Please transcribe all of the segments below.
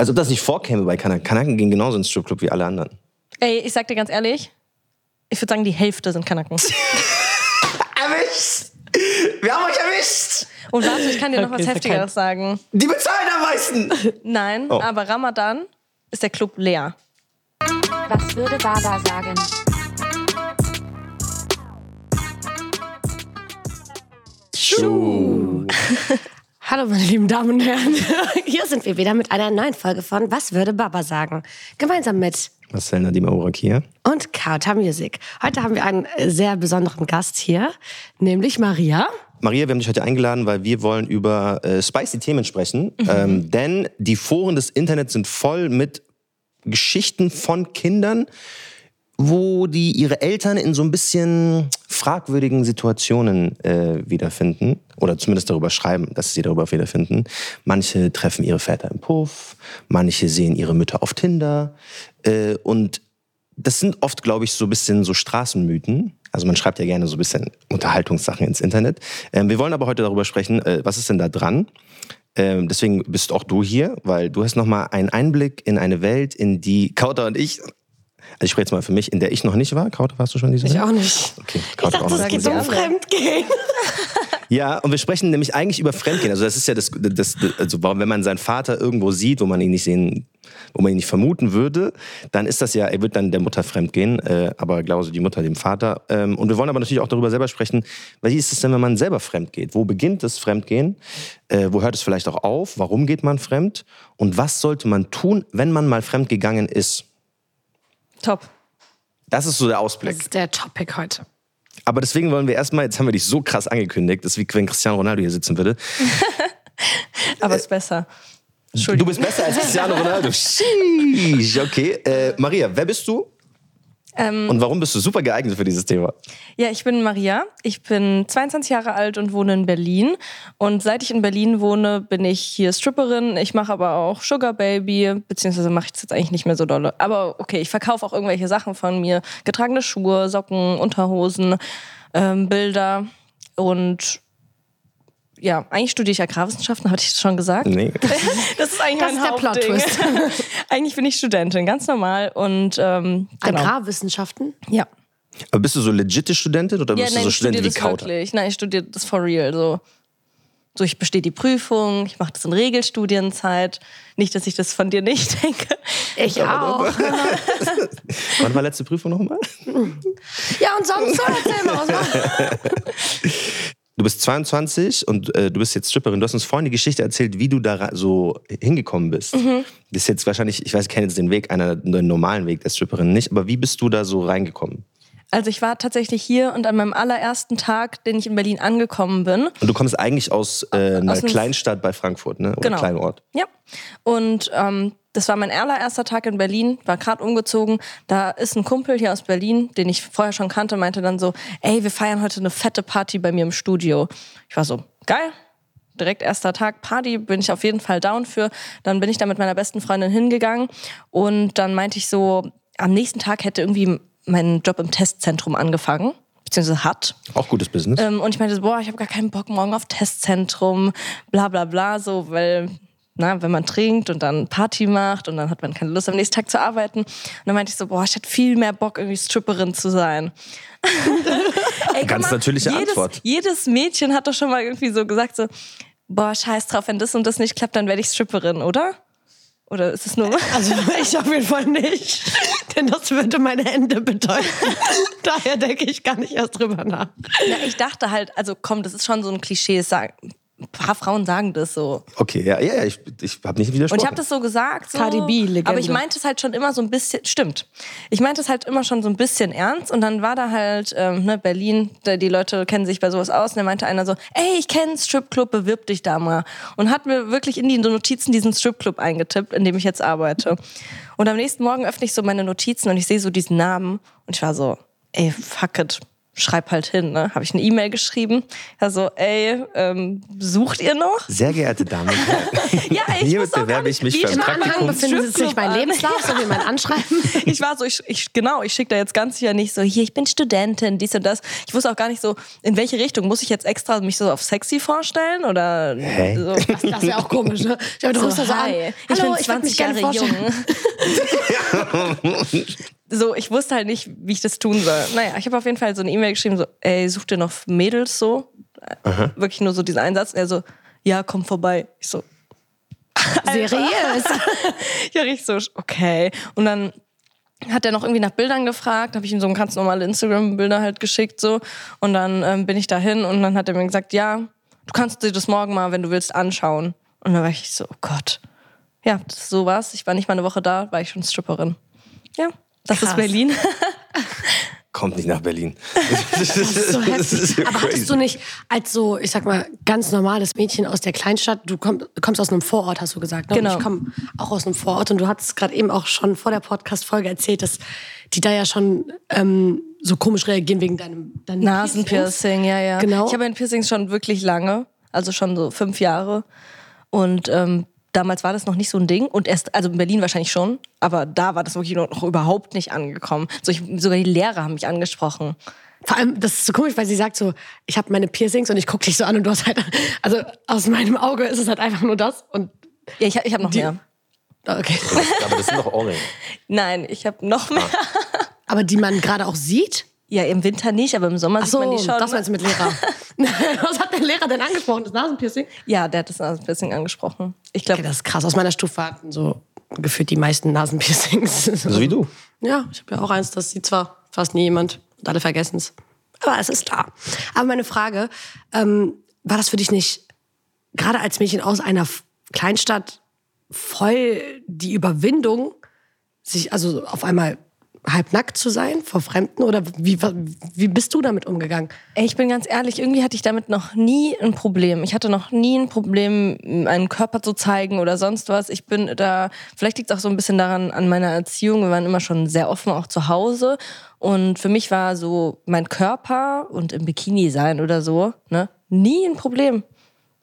Als ob das nicht vorkäme bei Kanaken. Kanaken gehen genauso ins Stripclub wie alle anderen. Ey, ich sag dir ganz ehrlich, ich würde sagen, die Hälfte sind Kanaken. Erwischt! Wir haben euch erwischt! Und warte, ich kann dir noch Okay, was Heftigeres sagen. Die bezahlen am meisten! Nein, Oh. aber Ramadan ist der Club leer. Was würde Baba sagen? Schuh. Hallo, meine lieben Damen und Herren. Hier sind wir wieder mit einer neuen Folge von Was würde Baba sagen? Gemeinsam mit Marcel Nadim Aurakia. und Kauta Music. Heute haben wir einen sehr besonderen Gast hier, nämlich Maria. Maria, wir haben dich heute eingeladen, weil wir wollen über äh, spicy Themen sprechen. Ähm, denn die Foren des Internets sind voll mit Geschichten von Kindern, wo die ihre Eltern in so ein bisschen fragwürdigen Situationen äh, wiederfinden. Oder zumindest darüber schreiben, dass sie darüber wiederfinden. Manche treffen ihre Väter im Puff, manche sehen ihre Mütter auf Tinder. Äh, und das sind oft, glaube ich, so ein bisschen so Straßenmythen. Also man schreibt ja gerne so ein bisschen Unterhaltungssachen ins Internet. Ähm, wir wollen aber heute darüber sprechen, äh, was ist denn da dran? Ähm, deswegen bist auch du hier, weil du hast nochmal einen Einblick in eine Welt, in die Kauter und ich, also ich spreche jetzt mal für mich, in der ich noch nicht war. Kauter, warst du schon in dieser Ich Welt? auch nicht. Okay, Ich Kauter auch dachte, es nicht. geht um. Fremdgehen. Ja, und wir sprechen nämlich eigentlich über Fremdgehen. Also das ist ja das, das also wenn man seinen Vater irgendwo sieht, wo man ihn nicht sehen, wo man ihn nicht vermuten würde, dann ist das ja, er wird dann der Mutter fremdgehen, äh, aber genauso die Mutter dem Vater. Ähm, und wir wollen aber natürlich auch darüber selber sprechen, wie ist es denn, wenn man selber fremd geht? Wo beginnt das Fremdgehen? Äh, wo hört es vielleicht auch auf? Warum geht man fremd? Und was sollte man tun, wenn man mal fremd gegangen ist? Top. Das ist so der Das Ausblick. ist der Topic heute. Aber deswegen wollen wir erstmal, jetzt haben wir dich so krass angekündigt, das ist wie wenn Cristiano Ronaldo hier sitzen würde. Aber ist besser. Du bist besser als Cristiano Ronaldo. Sheesh, okay. Äh, Maria, wer bist du? Und warum bist du super geeignet für dieses Thema? Ja, ich bin Maria. Ich bin 22 Jahre alt und wohne in Berlin. Und seit ich in Berlin wohne, bin ich hier Stripperin. Ich mache aber auch Sugar Baby, beziehungsweise mache ich es jetzt eigentlich nicht mehr so dolle. Aber okay, ich verkaufe auch irgendwelche Sachen von mir. Getragene Schuhe, Socken, Unterhosen, ähm, Bilder. Und ja, eigentlich studiere ich Agrarwissenschaften, hatte ich das schon gesagt? Nee. Das ist eigentlich Das mein ist der Hauptding. Plot-Twist. eigentlich bin ich Studentin, ganz normal. Und ähm, genau. Agrarwissenschaften. Ja. Aber bist du so legitime Studentin oder Ja, bist nein, du so ich studiere Studentin wie das Kauter? wirklich. Nein, ich studiere das for real. So, so ich bestehe die Prüfung, ich mache das in Regelstudienzeit. Nicht, dass ich das von dir nicht denke. Ich auch. Wann war letzte Prüfung nochmal? Ja, und sonst so, erzähl mal was. Du bist 22 und äh, du bist jetzt Stripperin. Du hast uns vorhin die Geschichte erzählt, wie du da so hingekommen bist. Mhm. Das ist jetzt wahrscheinlich, ich weiß, ich kenne jetzt den Weg, einer, den normalen Weg der Stripperin nicht, aber wie bist du da so reingekommen? Also ich war tatsächlich hier und an meinem allerersten Tag, den ich in Berlin angekommen bin, Und du kommst eigentlich aus äh, einer Aus Kleinstadt bei Frankfurt, ne? Oder Genau. Kleinort. Ja. Und ähm, das war mein allererster Tag in Berlin, war gerade umgezogen. Da ist ein Kumpel hier aus Berlin, den ich vorher schon kannte, meinte dann so, ey, wir feiern heute eine fette Party bei mir im Studio. Ich war so, geil. Direkt erster Tag Party, bin ich auf jeden Fall down für. Dann bin ich da mit meiner besten Freundin hingegangen und dann meinte ich so, am nächsten Tag hätte irgendwie mein Job im Testzentrum angefangen, beziehungsweise hat. Auch gutes Business. Ähm, und ich meinte, so, boah, ich habe gar keinen Bock morgen auf Testzentrum, bla bla bla, so, weil, na, wenn man trinkt und dann Party macht und dann hat man keine Lust, am nächsten Tag zu arbeiten. Und dann meinte ich so, boah, ich hätte viel mehr Bock, irgendwie Stripperin zu sein. Ey, Ganz natürliche jedes, Antwort. Jedes Mädchen hat doch schon mal irgendwie so gesagt, so, boah, scheiß drauf, wenn das und das nicht klappt, dann werde ich Stripperin, oder? Oder ist es nur... Also ich auf jeden Fall nicht. Denn das würde meine Hände bedeuten. Daher denke ich gar nicht erst drüber nach. Ja, ich dachte halt, also komm, das ist schon so ein Klischee, es sagen, ein paar Frauen sagen das so. Okay, ja, ja, ja ich, ich habe nicht widersprochen. Und ich habe das so gesagt. So, Cardi B, Legende. Aber ich meinte es halt schon immer so ein bisschen, stimmt. Ich meinte es halt immer schon so ein bisschen ernst. Und dann war da halt, ähm, ne, Berlin, da, die Leute kennen sich bei sowas aus. Und dann meinte einer so, ey, ich kenne einen Stripclub, bewirb dich da mal. Und hat mir wirklich in die Notizen diesen Stripclub eingetippt, in dem ich jetzt arbeite. Und am nächsten Morgen öffne ich so meine Notizen und ich sehe so diesen Namen. Und ich war so, ey, fuck it. Schreib halt hin. Ne? Habe ich eine E-Mail geschrieben. Also, ey, ähm, sucht ihr noch? Sehr geehrte Damen und Herren. Ja, ich Hiermit wusste auch gar bewerbe ich nicht, mich wie für ich ein Praktikum. befindet sich mein. Lebenslauf, so wie mein Anschreiben. Ich war so, ich, ich genau, ich schicke da jetzt ganz sicher nicht so, hier, ich bin Studentin, dies und das. Ich wusste auch gar nicht so, in welche Richtung muss ich jetzt extra mich so auf sexy vorstellen oder Hä? so. Das ist ja auch komisch, ne? Ich habe, du da so an. ich Hallo, bin ich mich 20 gerne Jahre jung. so, ich wusste halt nicht, wie ich das tun soll. Naja, ich habe auf jeden Fall so eine E-Mail geschrieben, so, ey, such dir noch Mädels so. Wirklich nur so diesen Einsatz. Er so, ja, komm vorbei. Ich so, Seriös. ja, richtig so, okay. Und dann hat er noch irgendwie nach Bildern gefragt, habe ich ihm so ganz normale Instagram-Bilder halt geschickt so und dann ähm, bin ich dahin und dann hat er mir gesagt, ja, du kannst dir das morgen mal, wenn du willst, anschauen. Und dann war ich so, oh Gott. Ja, das ist sowas. Ich war nicht mal eine Woche da, war ich schon Stripperin. Ja, das Krass. ist Berlin. Kommt nicht nach Berlin. Das ist so Das ist heftig. Aber crazy. hattest du nicht als so, ich sag mal, ganz normales Mädchen aus der Kleinstadt, du komm, kommst aus einem Vorort, hast du gesagt. Ne? Genau. Und ich komme auch aus einem Vorort und du hattest gerade eben auch schon vor der Podcast-Folge erzählt, dass die da ja schon ähm, so komisch reagieren wegen deinem Piercings. Nasenpiercing, ja, ja. Genau. Ich habe ein Piercings schon wirklich lange, also schon so fünf Jahre. Und ähm, damals war das noch nicht so ein Ding. Und erst, also in Berlin wahrscheinlich schon, aber da war das wirklich noch, noch überhaupt nicht angekommen. So, ich, sogar die Lehrer haben mich angesprochen. Vor allem, das ist so komisch, weil sie sagt so, ich habe meine Piercings und ich guck dich so an und du hast halt, also aus meinem Auge ist es halt einfach nur das und Ja, ich, hab- ich habe noch mehr. okay. Aber das sind doch Ohrringe. Nein, ich habe noch mehr. Aber die man gerade auch sieht? Ja, im Winter nicht, aber im Sommer Ach sieht so, man die schon. das meinst du mit Lehrer. Was hat der Lehrer denn angesprochen? Das Nasenpiercing? ja, der hat das Nasenpiercing angesprochen. Ich glaube, Okay, das ist krass. Aus meiner Stufe hatten so gefühlt die meisten Nasenpiercings. So wie du. Ja, ich habe ja auch eins, das sieht zwar fast nie jemand und alle vergessen es. Aber es ist da. Aber meine Frage, ähm, war das für dich nicht, gerade als Mädchen aus einer Kleinstadt, voll die Überwindung, sich also auf einmal halbnackt zu sein vor Fremden? Oder wie, wie bist du damit umgegangen? Ich bin ganz ehrlich, irgendwie hatte ich damit noch nie ein Problem. Ich hatte noch nie ein Problem, einen Körper zu zeigen oder sonst was. Ich bin da, vielleicht liegt es auch so ein bisschen daran, an meiner Erziehung. Wir waren immer schon sehr offen, auch zu Hause. Und für mich war so mein Körper und im Bikini sein oder so, ne, nie ein Problem.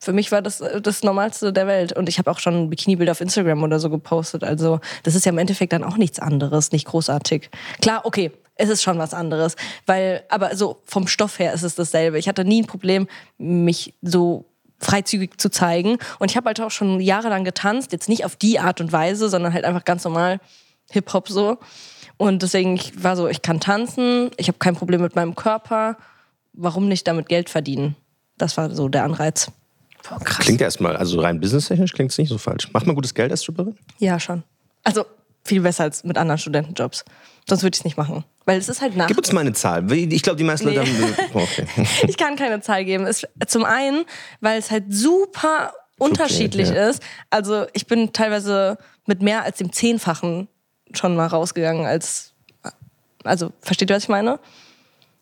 Für mich war das äh, das Normalste der Welt. Und ich habe auch schon Bikini-Bilder auf Instagram oder so gepostet. Also das ist ja im Endeffekt dann auch nichts anderes, nicht großartig. Klar, okay, es ist schon was anderes. Weil, aber so vom Stoff her ist es dasselbe. Ich hatte nie ein Problem, mich so freizügig zu zeigen. Und ich habe halt auch schon jahrelang getanzt. Jetzt nicht auf die Art und Weise, sondern halt einfach ganz normal Hip-Hop so. Und deswegen, ich war so, ich kann tanzen, ich habe kein Problem mit meinem Körper. Warum nicht damit Geld verdienen? Das war so der Anreiz. Boah, krass. Klingt erstmal, also rein businesstechnisch klingt es nicht so falsch. Macht man gutes Geld als Stripperin? Ja, schon. Also viel besser als mit anderen Studentenjobs. Sonst würde ich es nicht machen. Weil es ist halt nach. Gib uns mal eine Zahl. Ich glaube, die meisten Leute Nee. haben. Oh, Okay. Ich kann keine Zahl geben. Es, zum einen, weil es halt super unterschiedlich ja. ist. Also ich bin teilweise mit mehr als dem Zehnfachen schon mal rausgegangen als. Also, versteht ihr, was ich meine?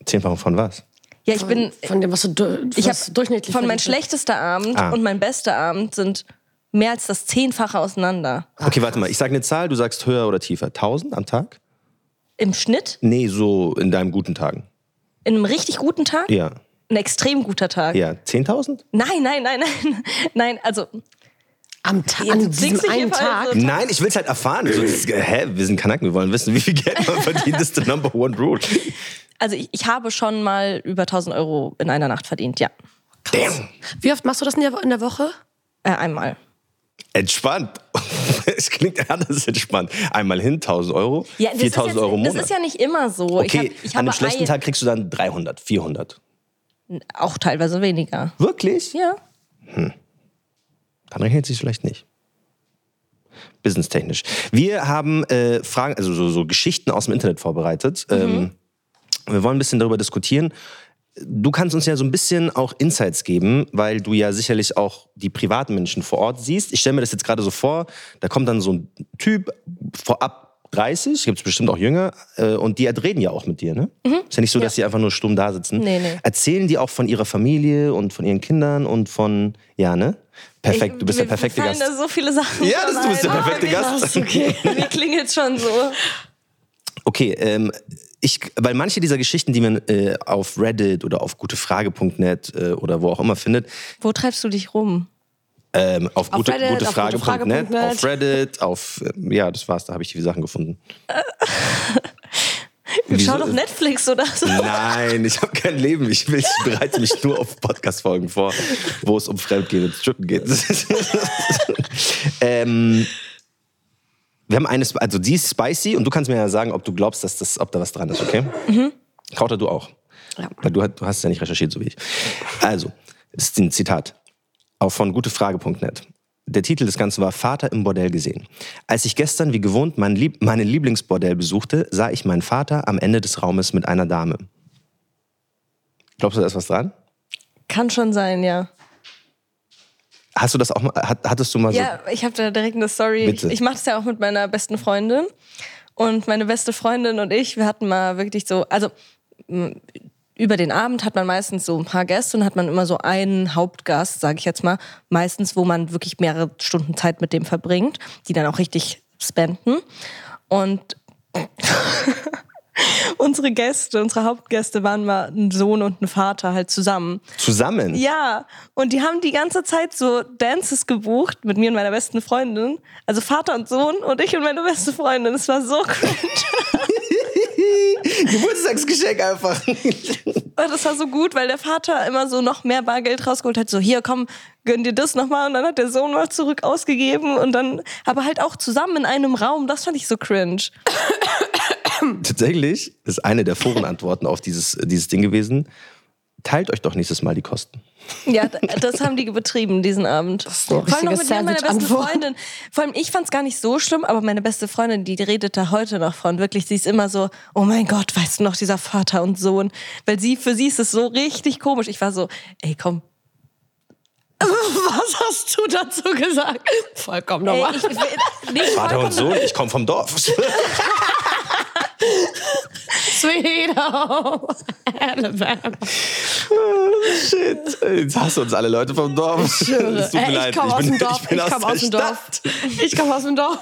Zehnfach von was? Ja, ich bin. Von dem, was du du- Ich was habe durchschnittlich von mein schlechtester Abend Ah. und mein bester Abend sind mehr als das Zehnfache auseinander. Okay, warte mal. Ich sage eine Zahl, du sagst höher oder tiefer. 1000 am Tag? Im Schnitt, Nee, so in deinen guten Tagen. in einem richtig guten Tag, Ja. ein extrem guter Tag. Ja. 10.000? Nein, nein, nein, nein. Nein, also Am Ta Jetzt an diesem einen Tag. so- Nein, ich will es halt erfahren. So, das, hä? Wir sind Kanaken, wir wollen wissen, wie viel Geld man verdient. Das ist the number one rule. Also ich, ich habe schon mal über 1000 Euro in einer Nacht verdient, ja. Damn. Wie oft machst du das in der, in der Woche? Äh, einmal. Entspannt. Es klingt anders entspannt. Einmal hin, 1000 Euro, Ja, das ist 4000 jetzt- Euro im Das Monat. ist ja nicht immer so. ich okay, hab, ich an einem schlechten ein- Tag kriegst du dann 300, 400. auch teilweise weniger. Wirklich? Ja. Dann rechnet sich vielleicht nicht. Businesstechnisch. Wir haben äh, Fragen, also so, so Geschichten aus dem Internet vorbereitet. Ähm, wir wollen ein bisschen darüber diskutieren. Du kannst uns ja so ein bisschen auch Insights geben, weil du ja sicherlich auch die privaten Menschen vor Ort siehst. Ich stelle mir das jetzt gerade so vor, da kommt dann so ein Typ vorab 30, gibt es bestimmt auch jünger, äh, und die reden ja auch mit dir, ne? Ist ja nicht so, dass sie einfach nur stumm da sitzen. Mhm. Nee, nee. Erzählen die auch von ihrer Familie und von ihren Kindern und von, ja, ne? Perfekt, Ich- du bist der perfekte Gast. da so viele Sachen Ja, das- du bist der perfekte Oh, Gast. Okay. Mir klingelt schon so. Okay, ähm, ich, weil manche dieser Geschichten, die man äh, auf Reddit oder auf gutefrage.net äh, oder wo auch immer findet, Wo treibst du dich rum? ähm, auf, Auf gute, Reddit, auf gutefrage.net, gutefrage.net. auf Reddit, auf, äh, ja, das war's, da habe ich die Sachen gefunden. Wieso- Schau doch Netflix oder so. Nein, ich habe kein Leben. Ich, will, ich bereite mich nur auf Podcast-Folgen vor, wo es um Fremdgehen und Strippen geht. ähm, wir haben eine, also die ist spicy und du kannst mir ja sagen, ob du glaubst, dass das, ob da was dran ist, okay? Mhm. Krauter, du auch. Ja. Weil du, hast- du hast es ja nicht recherchiert, so wie ich. Also, das ist ein Zitat. Auch von gutefrage.net. Der Titel des Ganzen war Vater im Bordell gesehen. Als ich gestern wie gewohnt mein Lieb meine Lieblingsbordell besuchte, sah ich meinen Vater am Ende des Raumes mit einer Dame. Glaubst du, da ist was dran? Kann schon sein, ja. Hast du das auch mal, hat, hattest du mal so, Ja, ich habe da direkt eine Story. Ich, Bitte. ich mache das ja auch mit meiner besten Freundin. Und meine beste Freundin und ich, wir hatten mal wirklich so, also über den Abend hat man meistens so ein paar Gäste und hat man immer so einen Hauptgast, sage ich jetzt mal, meistens, wo man wirklich mehrere Stunden Zeit mit dem verbringt, die dann auch richtig spenden. Und unsere Gäste, unsere Hauptgäste waren mal ein Sohn und ein Vater halt zusammen. zusammen? Ja, und die haben die ganze Zeit so Dances gebucht mit mir und meiner besten Freundin. Also Vater und Sohn und ich und meine beste Freundin. Es war so cringe. Geburtstagsgeschenk einfach. Das war so gut, weil der Vater immer so noch mehr Bargeld rausgeholt hat. So, hier, komm, gönn dir das nochmal. Und dann hat der Sohn mal zurück ausgegeben. Und dann, aber halt auch zusammen in einem Raum. Das fand ich so cringe. Tatsächlich ist eine der Forenantworten auf dieses, dieses Ding gewesen. Teilt euch doch nächstes Mal die Kosten. Ja, das haben die betrieben diesen Abend. eine Vor allem noch mit meiner besten. Freundin. Vor allem ich fand es gar nicht so schlimm, aber meine beste Freundin, die redet da heute noch von. Wirklich, sie ist immer so, oh mein Gott, weißt du noch, dieser Vater und Sohn. Weil sie, für sie ist es so richtig komisch. Ich war so, ey, komm. Was hast du dazu gesagt? Vollkommen Ey, normal. ich, ich, nee, Vater und Sohn, ich komme vom Dorf. Sweet Home Alabama. Shit. Jetzt hassen uns alle Leute vom Dorf. Es tut mir Ey, leid. ich komme aus bin, dem Dorf. Ich, bin Ich komme aus dem Dorf. Ich komme aus dem Dorf.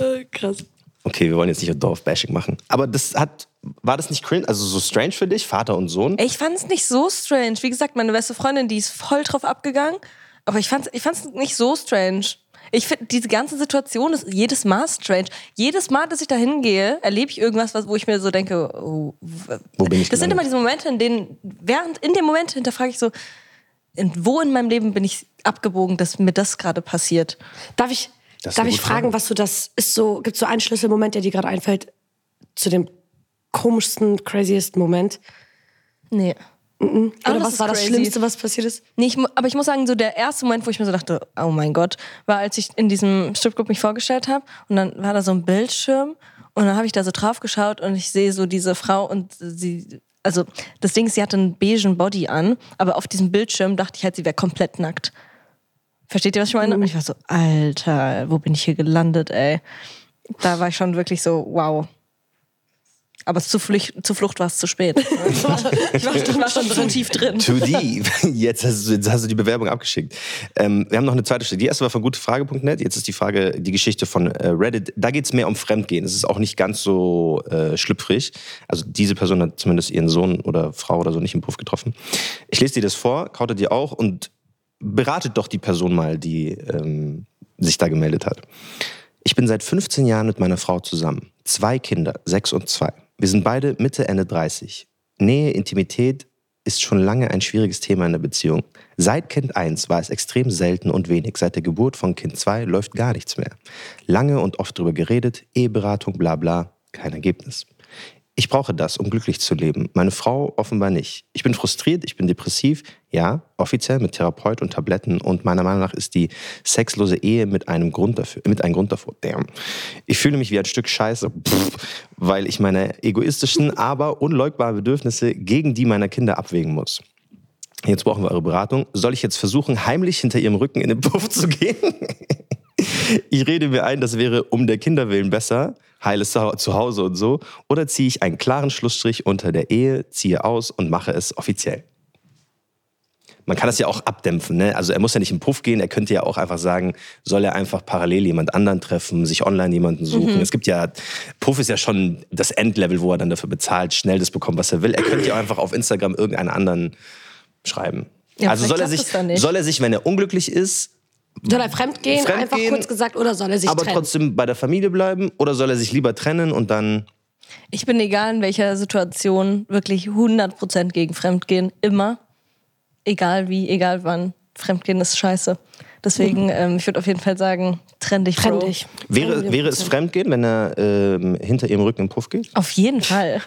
Äh, Krass. Okay, wir wollen jetzt nicht ein Dorfbashing machen. Aber das hat, war das nicht cringe, also so strange für dich, Vater und Sohn? Ich fand es nicht so strange. Wie gesagt, meine beste Freundin, die ist voll drauf abgegangen. Aber ich fand es ich fand's nicht so strange. Ich finde, diese ganze Situation ist jedes Mal strange. Jedes Mal, dass ich da hingehe, erlebe ich irgendwas, was, wo ich mir so denke, oh, Wo bin ich Das sind gelandet? immer diese Momente, in denen, während, in dem Moment hinterfrage ich so, in, wo in meinem Leben bin ich abgebogen, dass mir das gerade passiert. Darf ich, darf ich fragen, Frage. was du das ist so, gibt so einen Schlüsselmoment, der dir gerade einfällt, zu dem komischsten, craziesten Moment? Nee. Oder Alles was war das crazy. Schlimmste, was passiert ist? Nee, ich, aber ich muss sagen, so der erste Moment, wo ich mir so dachte, oh mein Gott, war, als ich in diesem Stripclub mich vorgestellt habe und dann war da so ein Bildschirm und dann habe ich da so drauf geschaut und ich sehe so diese Frau und sie, also das Ding ist, sie hatte einen beigen Body an, aber auf diesem Bildschirm dachte ich halt, sie wäre komplett nackt. Versteht ihr, was ich meine? Und ich war so, Alter, wo bin ich hier gelandet, ey? Da war ich schon wirklich so, wow. Aber zu, Flucht, zu Flucht war es zu spät. ich war schon, ich war schon zu tief drin. Too deep. Jetzt hast, du, jetzt hast du die Bewerbung abgeschickt. Ähm, wir haben noch eine zweite Stelle. Die erste war von gutefrage.net. Jetzt ist die Frage, die Geschichte von äh, Reddit. Da geht es mehr um Fremdgehen. Es ist auch nicht ganz so äh, schlüpfrig. Also diese Person hat zumindest ihren Sohn oder Frau oder so nicht im Puff getroffen. Ich lese dir das vor, kautet dir auch und beratet doch die Person mal, die ähm, sich da gemeldet hat. Ich bin seit 15 Jahren mit meiner Frau zusammen. Zwei Kinder, sechs und zwei. Wir sind beide Mitte, Ende 30. Nähe, Intimität ist schon lange ein schwieriges Thema in der Beziehung. Seit Kind 1 war es extrem selten und wenig. Seit der Geburt von Kind 2 läuft gar nichts mehr. Lange und oft drüber geredet, Eheberatung, bla bla, kein Ergebnis. Ich brauche das, um glücklich zu leben. Meine Frau offenbar nicht. Ich bin frustriert, ich bin depressiv. Ja, offiziell mit Therapeut und Tabletten. Und meiner Meinung nach ist die sexlose Ehe mit einem Grund dafür, mit einem Grund davor. Damn. Ich fühle mich wie ein Stück Scheiße, pff, weil ich meine egoistischen, aber unleugbaren Bedürfnisse gegen die meiner Kinder abwägen muss. Jetzt brauchen wir eure Beratung. Soll ich jetzt versuchen, heimlich hinter ihrem Rücken in den Puff zu gehen? Ich rede mir ein, das wäre um der Kinder willen besser, heiles Zuha- Zuhause und so. Oder ziehe ich einen klaren Schlussstrich unter der Ehe, ziehe aus und mache es offiziell. Man kann das ja auch abdämpfen. Ne? Also er muss ja nicht im Puff gehen. Er könnte ja auch einfach sagen, soll er einfach parallel jemand anderen treffen, sich online jemanden suchen. Mhm. Es gibt ja, Puff ist ja schon das Endlevel, wo er dann dafür bezahlt, schnell das bekommt, was er will. Er könnte ja auch einfach auf Instagram irgendeinen anderen schreiben. Ja, also soll er, sich, soll er sich, wenn er unglücklich ist, Soll er fremdgehen, Fremdgehen, einfach kurz gesagt, oder soll er sich aber trennen? trotzdem bei der Familie bleiben? Oder soll er sich lieber trennen und dann Ich bin egal in welcher Situation wirklich 100% gegen Fremdgehen. Immer. Egal wie, egal wann. Fremdgehen ist scheiße. Deswegen, ähm, ich würde auf jeden Fall sagen, trenn dich, Trenn dich. wäre, wäre es Fremdgehen, wenn er ähm, hinter ihrem Rücken im Puff geht? Auf jeden Fall.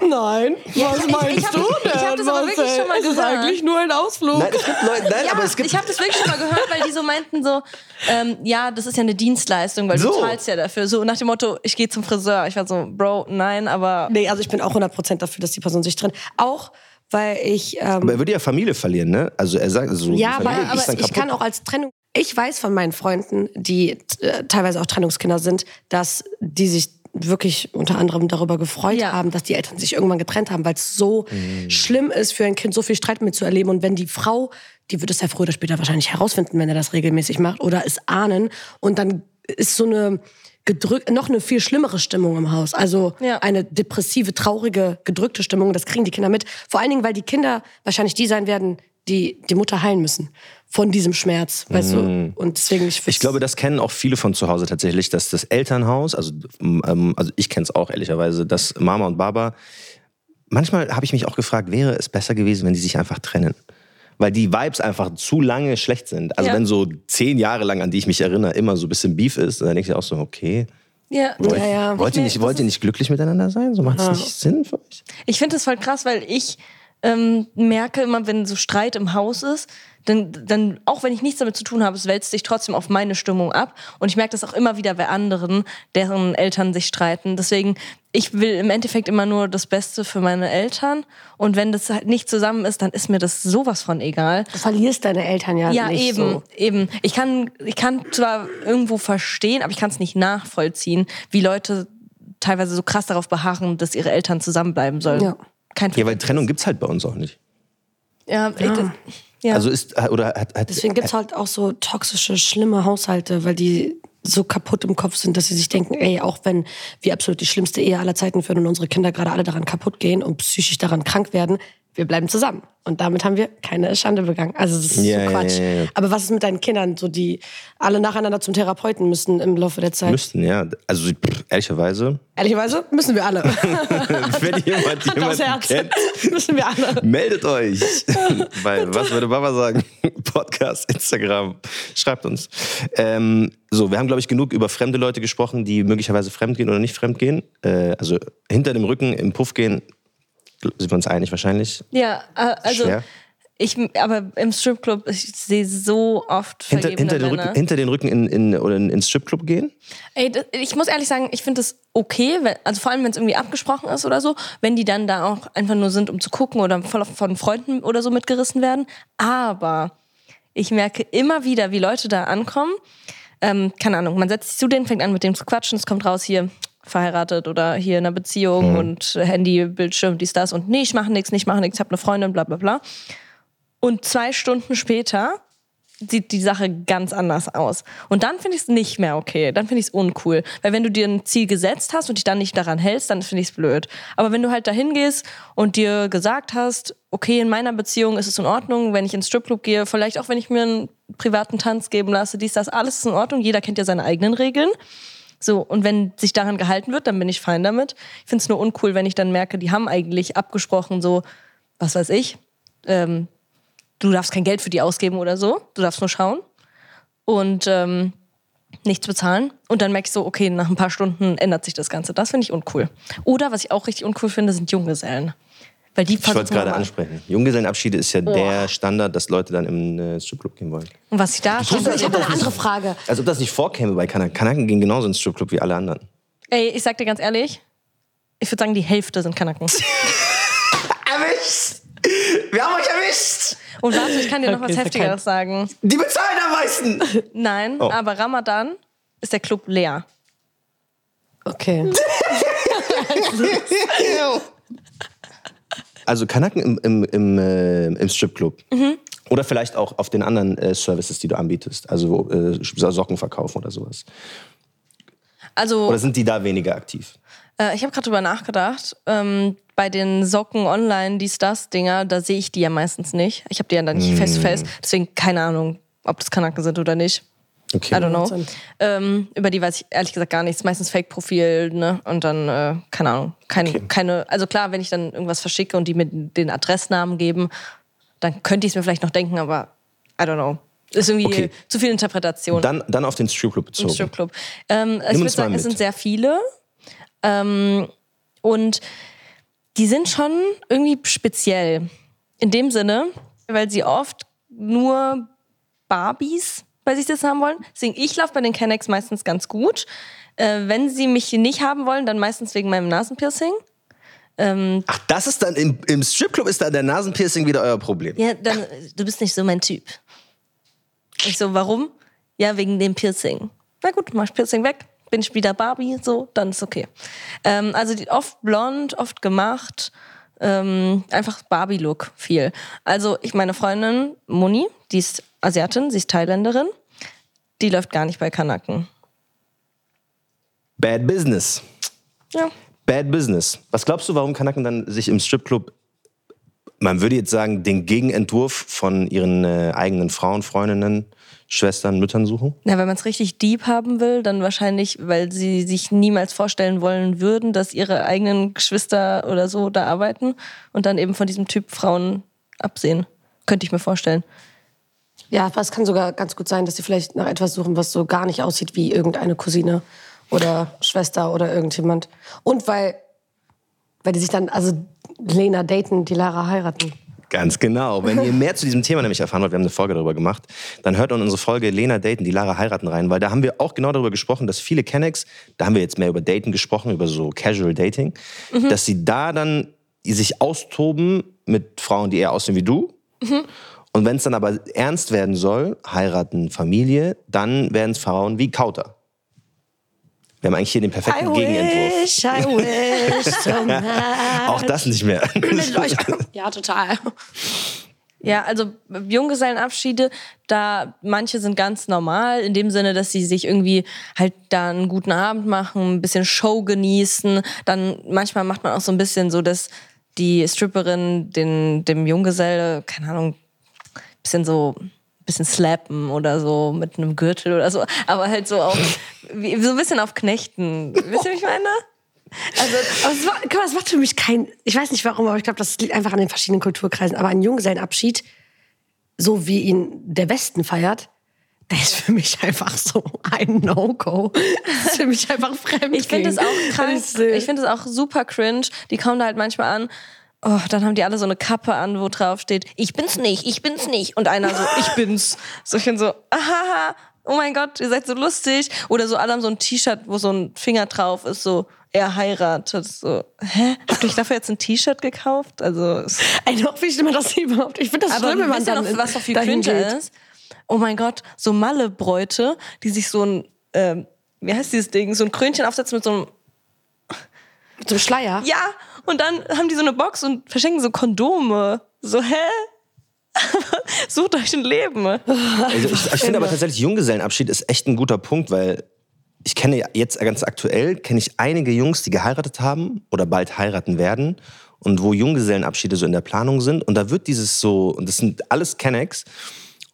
Nein, Ja, ich- ich hab- ich hab das aber wirklich schon mal Es ist gehört. eigentlich nur ein Ausflug. Nein, es gibt Leute, nein, Ja, aber es gibt ich habe das wirklich schon mal gehört, weil die so meinten so, ähm, ja, das ist ja eine Dienstleistung, weil So. du zahlst ja dafür. So nach dem Motto, ich gehe zum Friseur. Ich war so, Bro, nein, aber Nee, also ich bin auch 100% dafür, dass die Person sich trennt. Auch, weil ich... Ähm, Aber er würde ja Familie verlieren, ne? Also er sagt so, Ja, aber, aber ist ich kaputt. kann auch als Trennung. Ich weiß von meinen Freunden, die äh, teilweise auch Trennungskinder sind, dass die sich wirklich unter anderem darüber gefreut Ja. haben, dass die Eltern sich irgendwann getrennt haben, weil es so schlimm ist für ein Kind, so viel Streit mitzuerleben. Und wenn die Frau, die wird es ja früher oder später wahrscheinlich herausfinden, wenn er das regelmäßig macht, oder es ahnen. Und dann ist so eine gedrückt, noch eine viel schlimmere Stimmung im Haus. Also Ja. eine depressive, traurige, gedrückte Stimmung. Das kriegen die Kinder mit. Vor allen Dingen, weil die Kinder wahrscheinlich die sein werden, die die Mutter heilen müssen von diesem Schmerz, weißt du? Und deswegen ich, Ich glaube, das kennen auch viele von zu Hause tatsächlich, dass das Elternhaus, also, ähm, also ich kenne es auch ehrlicherweise, dass Mama und Baba, manchmal habe ich mich auch gefragt, wäre es besser gewesen, wenn die sich einfach trennen? Weil die Vibes einfach zu lange schlecht sind. Also Ja. wenn so zehn Jahre lang, an die ich mich erinnere, immer so ein bisschen Beef ist, dann denke ich auch so, okay, ja. wollt, Ja, ja. wollt, ihr, nicht, wollt ihr nicht glücklich miteinander sein? So macht es nicht Sinn für euch? Ich finde das voll krass, weil ich ähm, merke immer, wenn so Streit im Haus ist, dann, dann, auch wenn ich nichts damit zu tun habe, es wälzt sich trotzdem auf meine Stimmung ab. Und ich merke das auch immer wieder bei anderen, deren Eltern sich streiten. Deswegen, ich will im Endeffekt immer nur das Beste für meine Eltern. Und wenn das halt nicht zusammen ist, dann ist mir das sowas von egal. du verlierst deine Eltern ja, Ja, nicht eben, so. eben. Ich kann, ich kann zwar irgendwo verstehen, aber ich kann es nicht nachvollziehen, wie Leute teilweise so krass darauf beharren, dass ihre Eltern zusammenbleiben sollen. Ja. Kein Ja, weil Trennung gibt's halt bei uns auch nicht. ja, ich, das- ja. Also ist, oder hat, hat Deswegen gibt's halt auch so toxische, schlimme Haushalte, weil die so kaputt im Kopf sind, dass sie sich denken, ey, auch wenn wir absolut die schlimmste Ehe aller Zeiten führen und unsere Kinder gerade alle daran kaputt gehen und psychisch daran krank werden, wir bleiben zusammen. Und damit haben wir keine Schande begangen. Also das ist Ja, so Quatsch. ja, ja. Aber was ist mit deinen Kindern, so die alle nacheinander zum Therapeuten müssen im Laufe der Zeit? müssten, ja. Also pff, ehrlicherweise, Ehrlicherweise müssen wir alle. wenn jemand jemanden kennt, müssen wir alle. meldet euch. Bei Was würde Baba sagen? Podcast, Instagram. Schreibt uns. Ähm, so, wir haben, glaube ich, genug über fremde Leute gesprochen, die möglicherweise fremdgehen oder nicht fremdgehen. Äh, also hinter dem Rücken im Puff gehen, sind wir uns einig wahrscheinlich. ja, äh, also Schwer. ich, aber im Stripclub, ich sehe so oft Hinter, hinter, den. Rücken, hinter den Rücken in, in, oder in, ins Stripclub gehen? Ey, das, ich muss ehrlich sagen, ich finde das okay, wenn, also vor allem, wenn es irgendwie abgesprochen ist oder so, wenn die dann da auch einfach nur sind, um zu gucken oder voll von Freunden oder so mitgerissen werden. Aber ich merke immer wieder, wie Leute da ankommen. Ähm, keine Ahnung, man setzt sich zu denen, fängt an mit dem zu quatschen, es kommt raus hier verheiratet oder hier in einer Beziehung und Handy, Bildschirm, dies, das und nee, ich mache nichts, nicht mache nichts, ich habe eine Freundin, bla bla bla. Und zwei Stunden später sieht die Sache ganz anders aus. Und dann finde ich es nicht mehr okay. Dann finde ich es uncool. Weil wenn du dir ein Ziel gesetzt hast und dich dann nicht daran hältst, dann finde ich es blöd. Aber wenn du halt dahin gehst und dir gesagt hast, okay, in meiner Beziehung ist es in Ordnung, wenn ich ins Stripclub gehe, vielleicht auch wenn ich mir einen privaten Tanz geben lasse, dies, das, alles ist in Ordnung. Jeder kennt ja seine eigenen Regeln. So, und wenn sich daran gehalten wird, dann bin ich fein damit. Ich finde es nur uncool, wenn ich dann merke, die haben eigentlich abgesprochen, so, was weiß ich, ähm, du darfst kein Geld für die ausgeben oder so, du darfst nur schauen und ähm, nichts bezahlen. Und dann merke ich so, okay, nach ein paar Stunden ändert sich das Ganze. Das finde ich uncool. Oder was ich auch richtig uncool finde, sind Junggesellen. Weil die Ich wollte es gerade ansprechen. Junggesellenabschiede ist ja der Standard, dass Leute dann im äh, Stripclub gehen wollen. Und was ich da schon. Ich habe eine andere Frage. Als ob das nicht vorkäme bei Kanaken. Kanaken gehen genauso ins Stripclub wie alle anderen. Ey, ich sag dir ganz ehrlich, ich würde sagen, die Hälfte sind Kanaken. Erwischt! Wir haben euch erwischt! Und warte, ich kann dir noch Okay, was Heftigeres sagen. Die bezahlen am meisten! Nein, Oh. aber Ramadan ist der Club leer. Okay. Also Kanaken im, im, im, äh, im Stripclub. Mhm. Oder vielleicht auch auf den anderen äh, Services, die du anbietest. Also äh, Socken verkaufen oder sowas. Also Oder sind die da weniger aktiv? Äh, ich habe gerade drüber nachgedacht. Ähm, bei den Socken online, dies, das Dinger, da sehe ich die ja meistens nicht. Ich habe die ja dann nicht face to face. Deswegen keine Ahnung, ob das Kanaken sind oder nicht. Okay. I don't know. Ähm, über die weiß ich ehrlich gesagt gar nichts. Meistens Fake-Profil, ne? Und dann, äh, keine Ahnung. Kein, keine, also klar, wenn ich dann irgendwas verschicke und die mir den Adressnamen geben, dann könnte ich es mir vielleicht noch denken, aber I don't know. Ist irgendwie Okay. zu viel Interpretation. Dann, dann auf den Stripclub bezogen. Im Stripclub. Ähm, ich würde sagen, es sind sehr viele. Ähm, und die sind schon irgendwie speziell. In dem Sinne, weil sie oft nur Barbies bei sich das haben wollen. Deswegen, ich laufe bei den Kennex meistens ganz gut. Äh, wenn sie mich nicht haben wollen, dann meistens wegen meinem Nasenpiercing. Ach, das ist dann im, im Stripclub ist dann der Nasenpiercing wieder euer Problem. Ja, dann, du bist nicht so mein Typ. Ich so, warum? Ja, wegen dem Piercing. Na gut, mach Piercing weg, bin ich wieder Barbie, so, dann ist okay. Ähm, also die, oft blond, oft gemacht, ähm, einfach Barbie-Look viel. Also ich meine Freundin Moni, die ist Asiatin, sie ist Thailänderin, die läuft gar nicht bei Kanaken. Bad Business. Ja. Bad Business. Was glaubst du, warum Kanaken dann sich im Stripclub, man würde jetzt sagen, den Gegenentwurf von ihren äh, eigenen Frauen, Freundinnen, Schwestern, Müttern suchen? Na, wenn man es richtig deep haben will, dann wahrscheinlich, weil sie sich niemals vorstellen wollen würden, dass ihre eigenen Geschwister oder so da arbeiten und dann eben von diesem Typ Frauen absehen. Könnte ich mir vorstellen. Ja, aber es kann sogar ganz gut sein, dass sie vielleicht nach etwas suchen, was so gar nicht aussieht wie irgendeine Cousine oder Schwester oder irgendjemand. Und weil, weil die sich dann, also Lena daten, die Lara heiraten. Ganz genau. Wenn ihr mehr zu diesem Thema nämlich erfahren wollt, wir haben eine Folge darüber gemacht, dann hört in unsere Folge Lena Daten, die Lara heiraten rein, weil da haben wir auch genau darüber gesprochen, dass viele Kennex, da haben wir jetzt mehr über Daten gesprochen, über so Casual Dating, dass sie da dann sich austoben mit Frauen, die eher aussehen wie du. Und wenn es dann aber ernst werden soll, heiraten, Familie, dann werden es Frauen wie Kauter. Wir haben eigentlich hier den perfekten Gegenentwurf. wish, I wish so. Auch das nicht mehr. ja, total. Ja, also Junggesellenabschiede, da manche sind ganz normal, in dem Sinne, dass sie sich irgendwie halt da einen guten Abend machen, ein bisschen Show genießen. Dann manchmal macht man auch so ein bisschen so, dass die Stripperin den, dem Junggeselle, keine Ahnung, bisschen so ein bisschen slappen oder so mit einem Gürtel oder so, aber halt so auch wie, so ein bisschen auf Knechten. Wisst ihr, wie ich meine? Also, aber es, war, guck mal, es macht für mich kein, ich weiß nicht warum, aber ich glaube, das liegt einfach an den verschiedenen Kulturkreisen. Aber ein Junggesellenabschied, so wie ihn der Westen feiert, der ist für mich einfach so ein No-Go. Das ist für mich einfach fremd. Ich finde es auch. Das ist, äh, Ich finde es auch super cringe. Die kommen da halt manchmal an. Oh, dann haben die alle so eine Kappe an, wo drauf steht, ich bin's nicht, ich bin's nicht. Und einer so, ich bin's. So, ich bin so, aha, oh mein Gott, ihr seid so lustig. Oder so, alle haben so ein T-Shirt, wo so ein Finger drauf ist, so, er heiratet. So, hä? Habt ihr euch dafür jetzt ein T-Shirt gekauft? Also, Ey, noch wie schlimmer das überhaupt. Ich finde das aber schlimm, wenn man dann noch, was noch viel cringe ist? Oh mein Gott, so Malle-Bräute, die sich so ein, ähm, wie heißt dieses Ding, so ein Krönchen aufsetzen mit so einem Mit so einem Schleier. Ja, und dann haben die so eine Box und verschenken so Kondome. So, hä? Sucht euch ein Leben. Also ich, ich finde aber tatsächlich, Junggesellenabschied ist echt ein guter Punkt, weil ich kenne jetzt ganz aktuell, kenne ich einige Jungs, die geheiratet haben oder bald heiraten werden und wo Junggesellenabschiede so in der Planung sind. Und da wird dieses so, und das sind alles Kennex,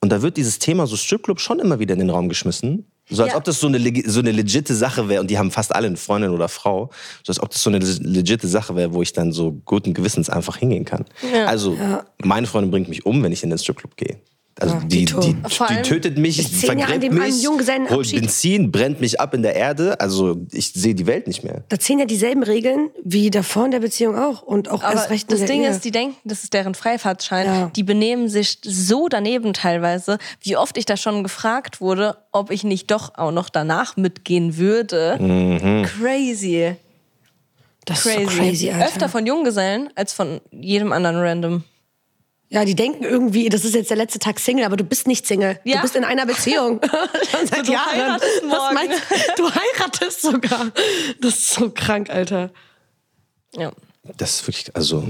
und da wird dieses Thema so Stripclub schon immer wieder in den Raum geschmissen. So als Ja. ob das so eine, so eine legitte Sache wäre, und die haben fast alle eine Freundin oder Frau, so als ob das so eine legitte Sache wäre, wo ich dann so guten Gewissens einfach hingehen kann. Also, meine Freundin bringt mich um, wenn ich in den Stripclub gehe. Also die, Dito. die, Vor die allem tötet mich, vergräbt mich, holt Benzin, brennt mich ab in der Erde. Also ich sehe die Welt nicht mehr. Da zählen ja dieselben Regeln wie davor in der Beziehung auch. Und auch Aber erst recht das Ding Ehe. ist, die denken, das ist deren Freifahrtschein. Ja. Die benehmen sich so daneben teilweise, wie oft ich da schon gefragt wurde, ob ich nicht doch auch noch danach mitgehen würde. Mhm. Crazy. das Crazy. ist so crazy, Alter. Öfter von Junggesellen als von jedem anderen random. Ja, die denken irgendwie, das ist jetzt der letzte Tag Single, aber du bist nicht Single. Ja. Du bist in einer Beziehung. Schon seit du Jahren. heiratest morgen. meinst du? Du heiratest sogar. Das ist so krank, Alter. Ja. Das ist wirklich, also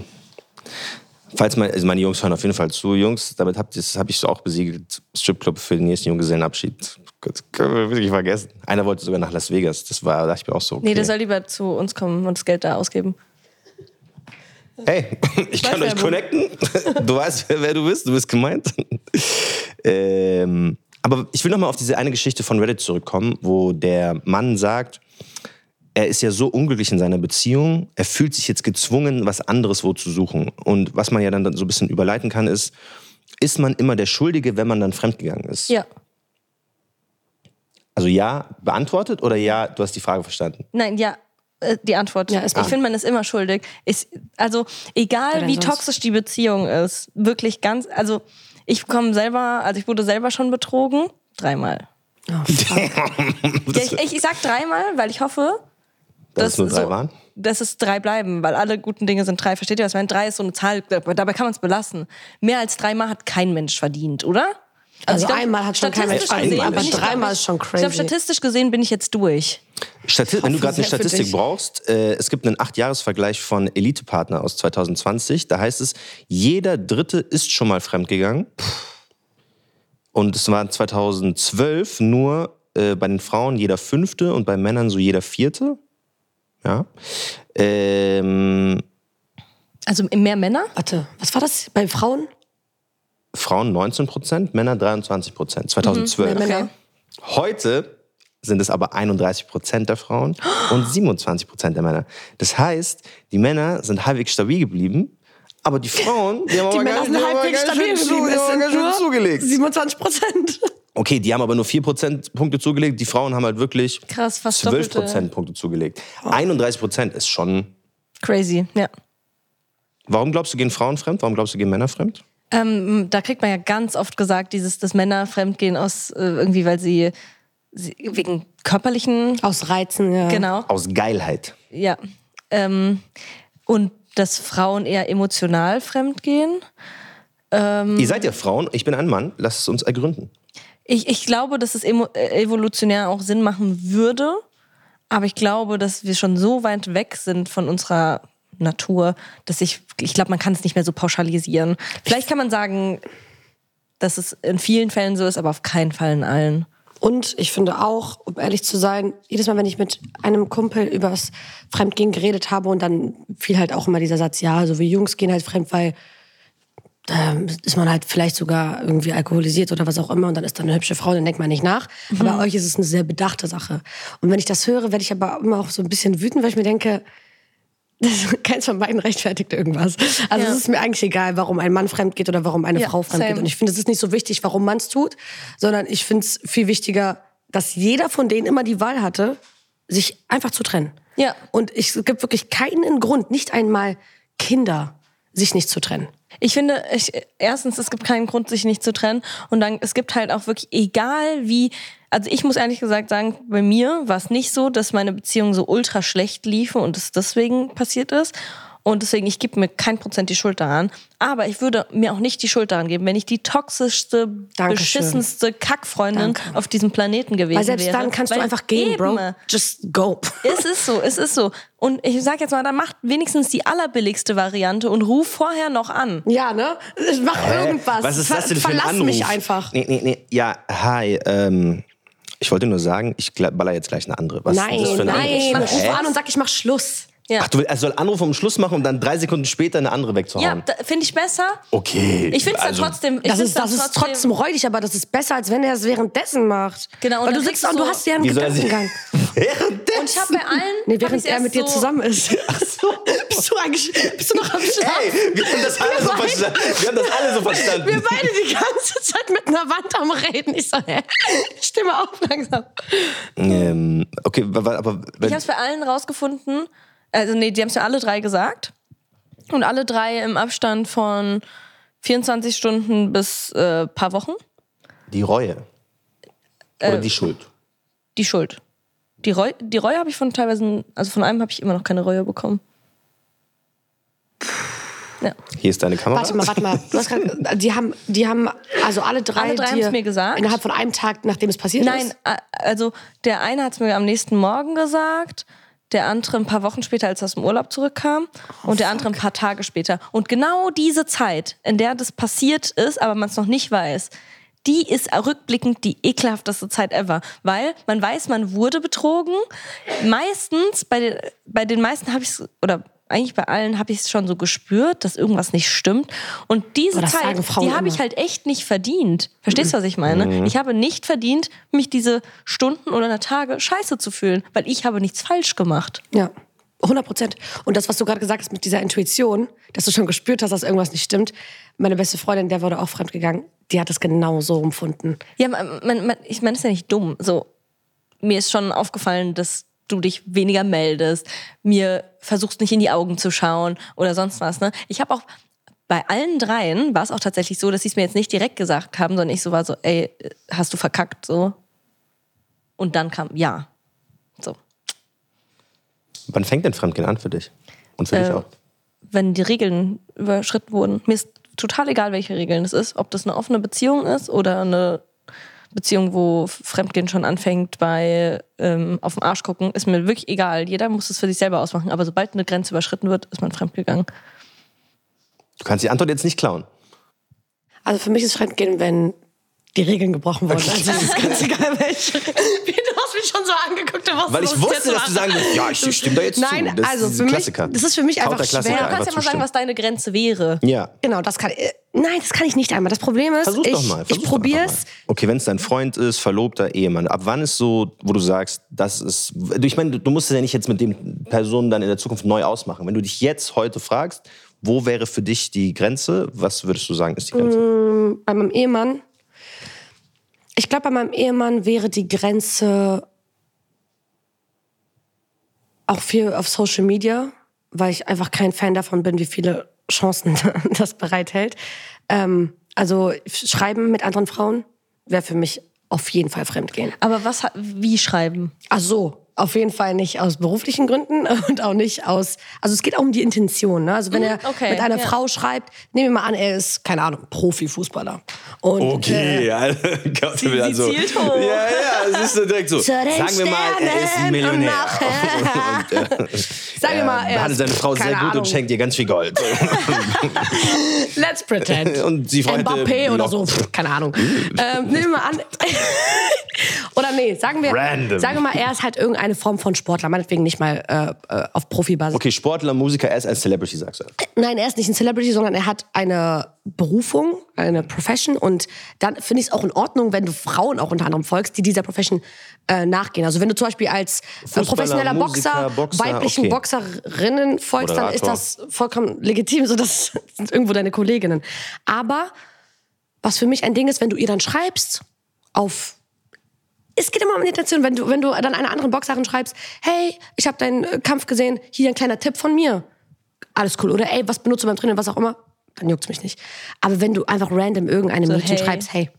Falls mein, also meine Jungs hören auf jeden Fall zu, Jungs, damit habt ihr, das habe ich so auch besiegelt. Stripclub für den nächsten Junggesellenabschied. Das können wir wirklich vergessen. Einer wollte sogar nach Las Vegas. Das war, da dachte ich mir auch so. Okay. Nee, der soll lieber zu uns kommen und das Geld da ausgeben. Hey, ich kann euch connecten. Du weißt, wer, du bist. Du bist gemeint. ähm, aber ich will noch mal auf diese eine Geschichte von Reddit zurückkommen, wo der Mann sagt, er ist ja so unglücklich in seiner Beziehung, er fühlt sich jetzt gezwungen, was anderes wo zu suchen. Und was man ja dann so ein bisschen überleiten kann, ist, ist man immer der Schuldige, wenn man dann fremdgegangen ist? Ja. Also ja, beantwortet oder ja, du hast die Frage verstanden? Nein, ja. Äh, Die Antwort. Ja, ist ich finde, man ist immer schuldig. Ist, also, egal wie sonst? toxisch die Beziehung ist, wirklich ganz, also, ich komme selber, also ich wurde selber schon betrogen. Dreimal. Oh, fuck. Ja, ich, ich, ich sag dreimal, weil ich hoffe, Dass es nur drei so, waren? dass es drei bleiben, weil alle guten Dinge sind drei. Versteht ihr, was ich meine? Drei ist so eine Zahl, dabei kann man es belassen. Mehr als dreimal hat kein Mensch verdient, oder? Also ich glaub, einmal hat schon kein Mensch statistisch verdient, gesehen aber bin ich, dreimal ich- ist schon Ich crazy. glaube, statistisch gesehen bin ich jetzt durch. Stati wenn du gerade eine Statistik brauchst, äh, es gibt einen Acht-Jahres-Vergleich von Elite-Partner aus 2020. Da heißt es, jeder Dritte ist schon mal fremdgegangen. Und es war 2012 nur äh, bei den Frauen jeder Fünfte und bei Männern so jeder Vierte. Ja. Ähm, Also mehr Männer? Warte, was war das bei Frauen? Frauen 19 Prozent, Männer 23 Prozent. 2012. mehr Männer. Heute sind es aber 31 Prozent der Frauen und 27 Prozent der Männer. Das heißt, die Männer sind halbwegs stabil geblieben, aber die Frauen, die haben Die aber Männer ganz, sind halbwegs stabil geblieben. die Es haben sind ganz schön nur zugelegt. 27 Prozent. Okay, die haben aber nur 4 Prozentpunkte zugelegt. Die Frauen haben halt wirklich Krass, fast 12 doppelte. Prozentpunkte zugelegt. 31 Prozent ist schon... Crazy, ja. Warum glaubst du, gehen Frauen fremd? Warum glaubst du, gehen Männer fremd? Ähm, da kriegt man ja ganz oft gesagt, dieses, dass Männer fremdgehen aus äh, irgendwie, weil sie, sie wegen körperlichen, Aus Reizen, ja. genau, Aus Geilheit. ja. Ähm, und dass Frauen eher emotional fremdgehen. Ihr seid ja Frauen, ich bin ein Mann. Lasst es uns ergründen. Ich, ich glaube, dass es äh, evolutionär auch Sinn machen würde, aber ich glaube, dass wir schon so weit weg sind von unserer Natur, dass ich, ich glaube, man kann es nicht mehr so pauschalisieren. Vielleicht kann man sagen, dass es in vielen Fällen so ist, aber auf keinen Fall in allen. Und ich finde auch, um ehrlich zu sein, jedes Mal, wenn ich mit einem Kumpel über das Fremdgehen geredet habe und dann fiel halt auch immer dieser Satz, ja, so wie Jungs gehen halt fremd, weil da ist man halt vielleicht sogar irgendwie alkoholisiert oder was auch immer und dann ist da eine hübsche Frau, dann denkt man nicht nach. Aber bei euch ist es eine sehr bedachte Sache. Und wenn ich das höre, werde ich aber immer auch so ein bisschen wütend, weil ich mir denke, das, keins von beiden rechtfertigt irgendwas. Also Ja. es ist mir eigentlich egal, warum ein Mann fremd geht oder warum eine Ja, Frau fremd geht. same. Und ich finde, es ist nicht so wichtig, warum man es tut, sondern ich finde es viel wichtiger, dass jeder von denen immer die Wahl hatte, sich einfach zu trennen. Ja. Und ich, es gibt wirklich keinen Grund, nicht einmal Kinder, sich nicht zu trennen. Ich finde, ich, erstens, es gibt keinen Grund, sich nicht zu trennen. Und dann, es gibt halt auch wirklich, egal wie, also ich muss ehrlich gesagt sagen, bei mir war es nicht so, dass meine Beziehung so ultra schlecht liefe und es deswegen passiert ist. Und deswegen, ich gebe mir kein Prozent die Schuld daran. Aber ich würde mir auch nicht die Schuld daran geben, wenn ich die toxischste, Dankeschön. beschissenste Kackfreundin Danke. auf diesem Planeten gewesen Weil selbst wäre. dann kannst Weil du einfach gehen, Bro. Just go. es ist so, es ist so. Und ich sag jetzt mal, dann macht wenigstens die allerbilligste Variante und ruf vorher noch an. Ja, ne? Mach irgendwas. Was ist das denn für ein Verlass Anruf? mich einfach. Nee, nee, nee. Ja, hi. Ähm, ich wollte nur sagen, ich baller jetzt gleich eine andere. Was ist denn das für Nein, ein nein. Anruf? Ruf Hä? an und sag, ich mach Schluss. Ja. Ach, du willst, er soll Anruf um Schluss machen und dann drei Sekunden später eine andere Ja, wegzuhauen. da- finde ich besser. okay. Ich finde es dann also, trotzdem. Ich Das ist, dann das ist trotzdem räudig, aber das ist besser, als wenn er es währenddessen macht. Genau, und Weil du dann sitzt und du hast ja einen Gedankengang. Währenddessen. Und ich habe bei allen. Nee, während er mit dir so, zusammen ist. Ach Bist du eigentlich, bist du noch am Schlafen? Hey, wir haben das alle so beide- verstanden. Wir haben das alle so verstanden. Wir beide die ganze Zeit mit einer Wand am Reden. Ich so, hä? Stimme auf langsam. ähm, okay, aber Ich es bei allen rausgefunden. Also, nee, die haben es mir alle drei gesagt. Und alle drei im Abstand von 24 Stunden bis äh, paar Wochen. die Reue Äh, oder die Schuld. Die Schuld. Die Reue, die Reue habe ich von teilweise, also von einem habe ich immer noch keine Reue bekommen. Ja. Hier ist deine Kamera. Warte mal, warte mal. Du hast grad, die haben, die haben, also alle drei, Alle drei dir haben's mir gesagt. Innerhalb von einem Tag, nachdem es passiert Nein, ist? äh, also der eine hat es mir am nächsten Morgen gesagt, der andere ein paar Wochen später, als er aus dem Urlaub zurückkam, und der andere ein paar Tage später. Und genau diese Zeit, in der das passiert ist, aber man es noch nicht weiß, die ist rückblickend die ekelhafteste Zeit ever. Weil man weiß, man wurde betrogen. Meistens, bei den, bei den meisten habe ich es, oder eigentlich bei allen habe ich es schon so gespürt, dass irgendwas nicht stimmt. Und diese das Zeit, die habe ich halt echt nicht verdient. Verstehst du, was ich meine? Ich habe nicht verdient, mich diese Stunden oder Tage scheiße zu fühlen, weil ich habe nichts falsch gemacht. Ja, 100 Prozent. Und das, was du gerade gesagt hast mit dieser Intuition, dass du schon gespürt hast, dass irgendwas nicht stimmt. Meine beste Freundin, der wurde auch fremdgegangen, die hat es genau so empfunden. Ja, man, man, man, ich meine, das ist ja nicht dumm. So, mir ist schon aufgefallen, dass du dich weniger meldest, mir versuchst nicht in die Augen zu schauen oder sonst was. Ne? Ich habe auch bei allen dreien war es auch tatsächlich so, dass sie es mir jetzt nicht direkt gesagt haben, sondern ich so war so, ey, hast du verkackt so? Und dann kam ja. So. Wann fängt denn Fremdgehen an für dich? Und für dich Äh, auch? wenn die Regeln überschritten wurden. Mir ist total egal, welche Regeln es ist. Ob das eine offene Beziehung ist oder eine Beziehung, wo Fremdgehen schon anfängt bei ähm, auf den Arsch gucken, ist mir wirklich egal. Jeder muss es für sich selber ausmachen. Aber sobald eine Grenze überschritten wird, ist man fremdgegangen. Du kannst die Antwort jetzt nicht klauen. Also für mich ist Fremdgehen, wenn die Regeln gebrochen wurden. Also es ist ganz egal, welche. Du hast mich schon so angeguckt. Du wusstest, Weil ich was jetzt wusste, dass du sagen wirst, ja, ich stimme da jetzt Nein, zu. Das also ist für ein mich, Klassiker. das ist für mich einfach schwer. Du kannst ja mal sagen, was deine Grenze wäre. Ja. Genau, das kann äh, Nein, das kann ich nicht einmal. Das Problem ist, Versuch ich, doch mal. ich versuch probiere es. Okay, wenn es dein Freund ist, Verlobter, Ehemann, ab wann ist so, wo du sagst, das ist. Ich meine, du- du musst es ja nicht jetzt mit den Personen dann in der Zukunft neu ausmachen. Wenn du dich jetzt heute fragst, wo wäre für dich die Grenze? Was würdest du sagen, ist die Grenze? Bei meinem Ehemann. Ich glaube, bei meinem Ehemann wäre die Grenze auch viel auf Social Media, weil ich einfach kein Fan davon bin, wie viele Chancen das bereithält. Ähm, also Schreiben mit anderen Frauen wäre für mich auf jeden Fall Fremdgehen. Aber was, wie schreiben? Ach so, auf jeden Fall nicht aus beruflichen Gründen und auch nicht aus. Also es geht auch um die Intention. Ne? Also wenn er okay, mit einer ja. Frau schreibt, nehmen wir mal an, er ist keine Ahnung Profifußballer. Und, äh, ja. Gott, Sie- sie zielt hoch. Ja, ja, es ist so direkt so. Zu den Sagen wir mal, er ist ein Millionär. und Und, äh, Sagen wir mal, er er behandelt ist, seine Frau sehr gut Ahnung. und schenkt ihr ganz viel Gold. Let's pretend. Und sie Mbappé oder so, pff, keine Ahnung. ähm, nehmen wir mal an. oder nee, sagen wir, Random. sagen wir mal, er ist halt irgendeine Form von Sportler, meinetwegen nicht mal äh, äh, auf Profibasis. Okay, Sportler, Musiker, er ist ein Celebrity, sagst du. Nein, er ist nicht ein Celebrity, sondern er hat eine Berufung, eine Profession. Und dann finde ich es auch in Ordnung, wenn du Frauen auch unter anderem folgst, die dieser Profession äh, nachgehen. Also wenn du zum Beispiel als äh, professioneller Musiker, Boxer, Boxer, weiblichen okay. Boxerinnen folgst, dann ist Moderator. das vollkommen legitim. So, das sind irgendwo deine Kolleginnen. Aber was für mich ein Ding ist, wenn du ihr dann schreibst auf es geht immer um die Intention. Wenn du, wenn du dann einer anderen Boxerin schreibst, hey, ich habe deinen äh, Kampf gesehen, hier ein kleiner Tipp von mir. Alles cool. Oder ey, was benutzt du beim Training, was auch immer, dann juckt's mich nicht. Aber wenn du einfach random irgendeinem So, Mädchen hey. schreibst, hey,